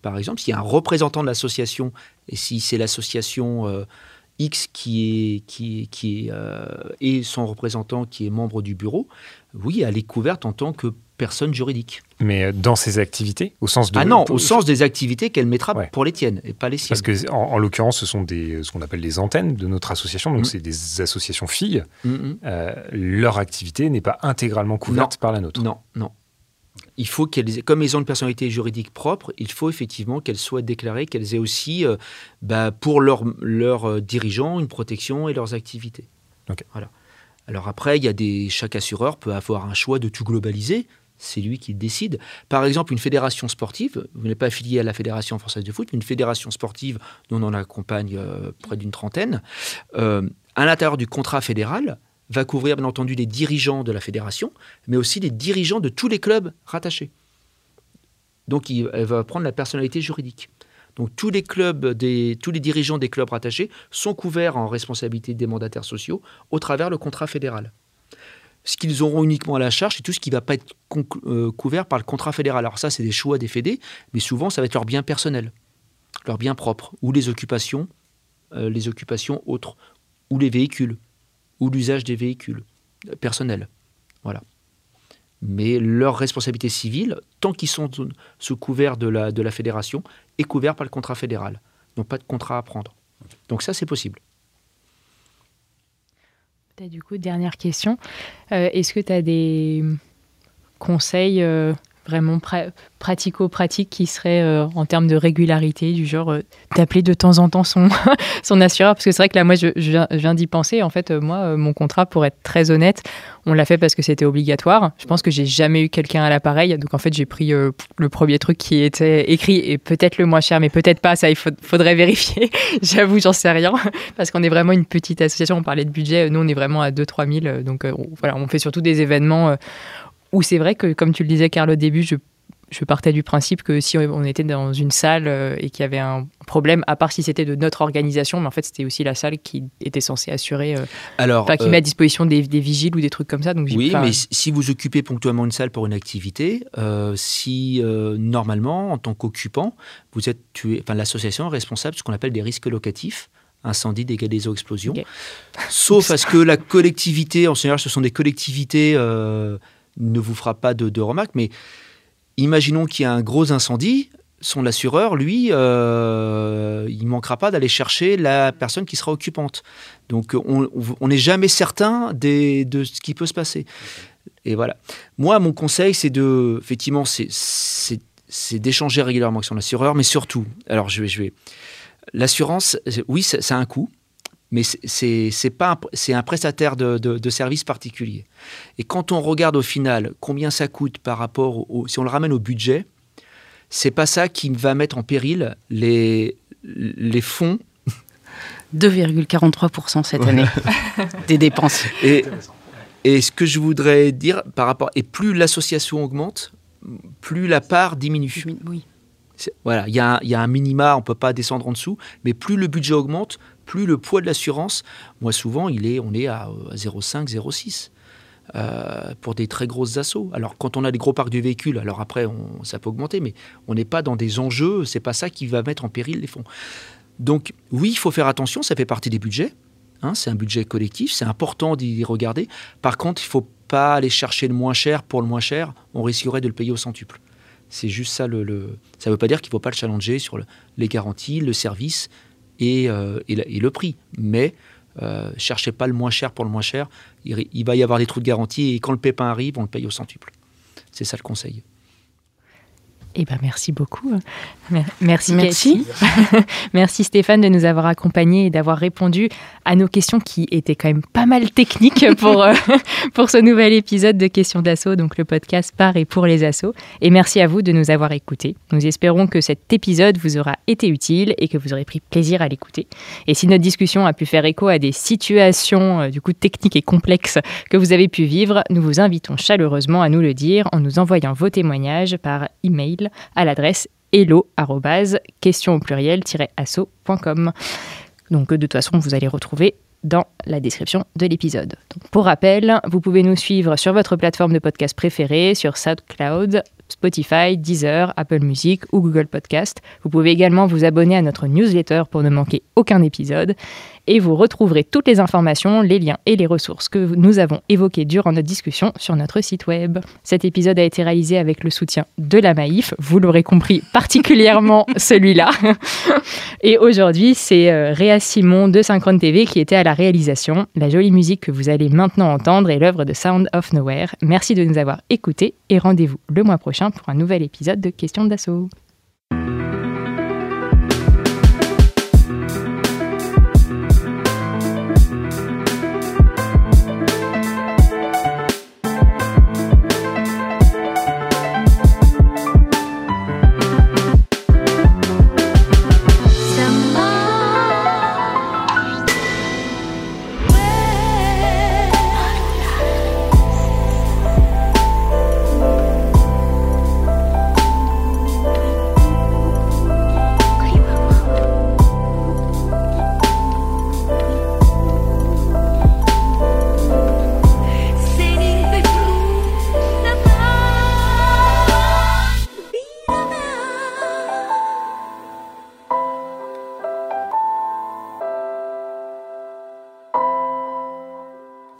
par exemple, s'il y a un représentant de l'association, et si c'est l'association X qui est, qui, qui est, euh, et son représentant qui est membre du bureau, oui, elle est couverte en tant que personne juridique. Mais euh, dans ses activités, au sens de... Ah non, au sens des activités qu'elle mettra pour les tiennes et pas les siennes. Parce que en, l'occurrence, ce sont des, ce qu'on appelle des antennes de notre association, donc mm. c'est des associations filles. Mm, mm. Euh, leur activité n'est pas intégralement couverte par la nôtre. Non, non il faut qu'elles, comme elles ont une personnalité juridique propre, il faut effectivement qu'elles soient déclarées, qu'elles aient aussi, euh, bah, pour leurs euh, dirigeants, une protection et leurs activités. Voilà. Alors après, il y a des, chaque assureur peut avoir un choix de tout globaliser. C'est lui qui décide. Par exemple, une fédération sportive, vous n'êtes pas affilié à la Fédération française de foot, mais une fédération sportive dont on en accompagne euh, près d'une trentaine, à l'intérieur du contrat fédéral, va couvrir bien entendu les dirigeants de la fédération, mais aussi les dirigeants de tous les clubs rattachés. Donc elle va prendre la personnalité juridique. Donc tous les clubs, tous les dirigeants des clubs rattachés sont couverts en responsabilité des mandataires sociaux au travers le contrat fédéral. Ce qu'ils auront uniquement à la charge, c'est tout ce qui ne va pas être euh, couvert par le contrat fédéral. Alors ça, c'est des choix des fédés, mais souvent, ça va être leur bien personnel, leur bien propre, ou les occupations, euh, les occupations autres, ou les véhicules ou l'usage des véhicules personnels. Voilà. Mais leur responsabilité civile, tant qu'ils sont sous couvert de la, de la fédération, est couvert par le contrat fédéral. Donc pas de contrat à prendre. Donc ça, c'est possible. Du coup, dernière question. Euh, est-ce que tu as des conseils euh, vraiment pratico-pratique qui serait euh, en termes de régularité, du genre euh, d'appeler de temps en temps son, assureur. Parce que c'est vrai que là, moi, je, viens, d'y penser. En fait, euh, moi, mon contrat, pour être très honnête, on l'a fait parce que c'était obligatoire. Je pense que j'ai jamais eu quelqu'un à l'appareil. Donc, en fait, j'ai pris le premier truc qui était écrit et peut-être le moins cher, mais peut-être pas. Ça, il faudrait vérifier. J'avoue, j'en sais rien. Parce qu'on est vraiment une petite association. On parlait de budget. Nous, on est vraiment à 2-3 000. Donc, voilà, on fait surtout des événements où c'est vrai que, comme tu le disais, Carl, au début, je, partais du principe que si on était dans une salle euh, et qu'il y avait un problème, à part si c'était de notre organisation, mais en fait, c'était aussi la salle qui était censée assurer, euh, Alors, qui met à euh, disposition des, vigiles ou des trucs comme ça. Donc oui, mais si vous occupez ponctuellement une salle pour une activité, si normalement, en tant qu'occupant, vous êtes tué, enfin, l'association est responsable de ce qu'on appelle des risques locatifs incendie, dégâts des eaux, explosions. Sauf à ce que la collectivité, en général, ce sont des collectivités ne vous fera pas de, remarques, mais imaginons qu'il y a un gros incendie, son assureur, lui, euh, il manquera pas d'aller chercher la personne qui sera occupante. Donc on n'est jamais certain de ce qui peut se passer. Et voilà. Moi, mon conseil, c'est de, effectivement, c'est d'échanger régulièrement avec son assureur, mais surtout, alors je vais, je vais, l'assurance, oui, ça, ça, a un coût mais c'est pas c'est un prestataire de, de, services particulier. Et quand on regarde au final combien ça coûte par rapport au, si on le ramène au budget, c'est pas ça qui va mettre en péril les les fonds. 2,43% cette année des dépenses. Et, et ce que je voudrais dire par rapport et plus l'association augmente, plus la part diminue. Oui. Voilà, il y, a, y, a un minima, on ne peut pas descendre en dessous, mais plus le budget augmente, plus le poids de l'assurance, moi souvent, il est, on est à 0,5, 0,6. Euh, pour des très grosses assauts. Alors quand on a des gros parcs de véhicules, alors après on, ça peut augmenter, mais on n'est pas dans des enjeux, c'est pas ça qui va mettre en péril les fonds. Donc oui, il faut faire attention, ça fait partie des budgets. Hein, c'est un budget collectif, c'est important d'y regarder. Par contre, il faut pas aller chercher le moins cher pour le moins cher, on risquerait de le payer au centuple. C'est juste ça. Ça ne veut pas dire qu'il ne faut pas le challenger sur les garanties, le service, euh, et, le prix. Mais euh, cherchez pas le moins cher pour le moins cher. Il, va y avoir des trous de garantie et quand le pépin arrive, on le paye au centuple. C'est ça le conseil. Eh ben, merci beaucoup. Merci, Merci. Cathy. merci Stéphane de nous avoir accompagnés et d'avoir répondu à nos questions qui étaient quand même pas mal techniques pour, euh, pour ce nouvel épisode de Questions d'assaut, donc le podcast par et pour les assos. Et merci à vous de nous avoir écoutés. Nous espérons que cet épisode vous aura été utile et que vous aurez pris plaisir à l'écouter. Et si notre discussion a pu faire écho à des situations euh, du coup techniques et complexes que vous avez pu vivre, nous vous invitons chaleureusement à nous le dire en nous envoyant vos témoignages par email à l'adresse hello question au pluriel asso.com. Donc de toute façon, vous allez retrouver dans la description de l'épisode. Pour rappel, vous pouvez nous suivre sur votre plateforme de podcast préférée, sur SoundCloud, Spotify, Deezer, Apple Music ou Google Podcast. Vous pouvez également vous abonner à notre newsletter pour ne manquer aucun épisode. Et vous retrouverez toutes les informations, les liens et les ressources que nous avons évoquées durant notre discussion sur notre site web. Cet épisode a été réalisé avec le soutien de la Maïf, vous l'aurez compris, particulièrement celui-là. Et aujourd'hui, c'est euh, Réa Simon de Synchrone TV qui était à la réalisation. La jolie musique que vous allez maintenant entendre est l'œuvre de Sound of Nowhere. Merci de nous avoir écoutés et rendez-vous le mois prochain pour un nouvel épisode de Questions d'assaut.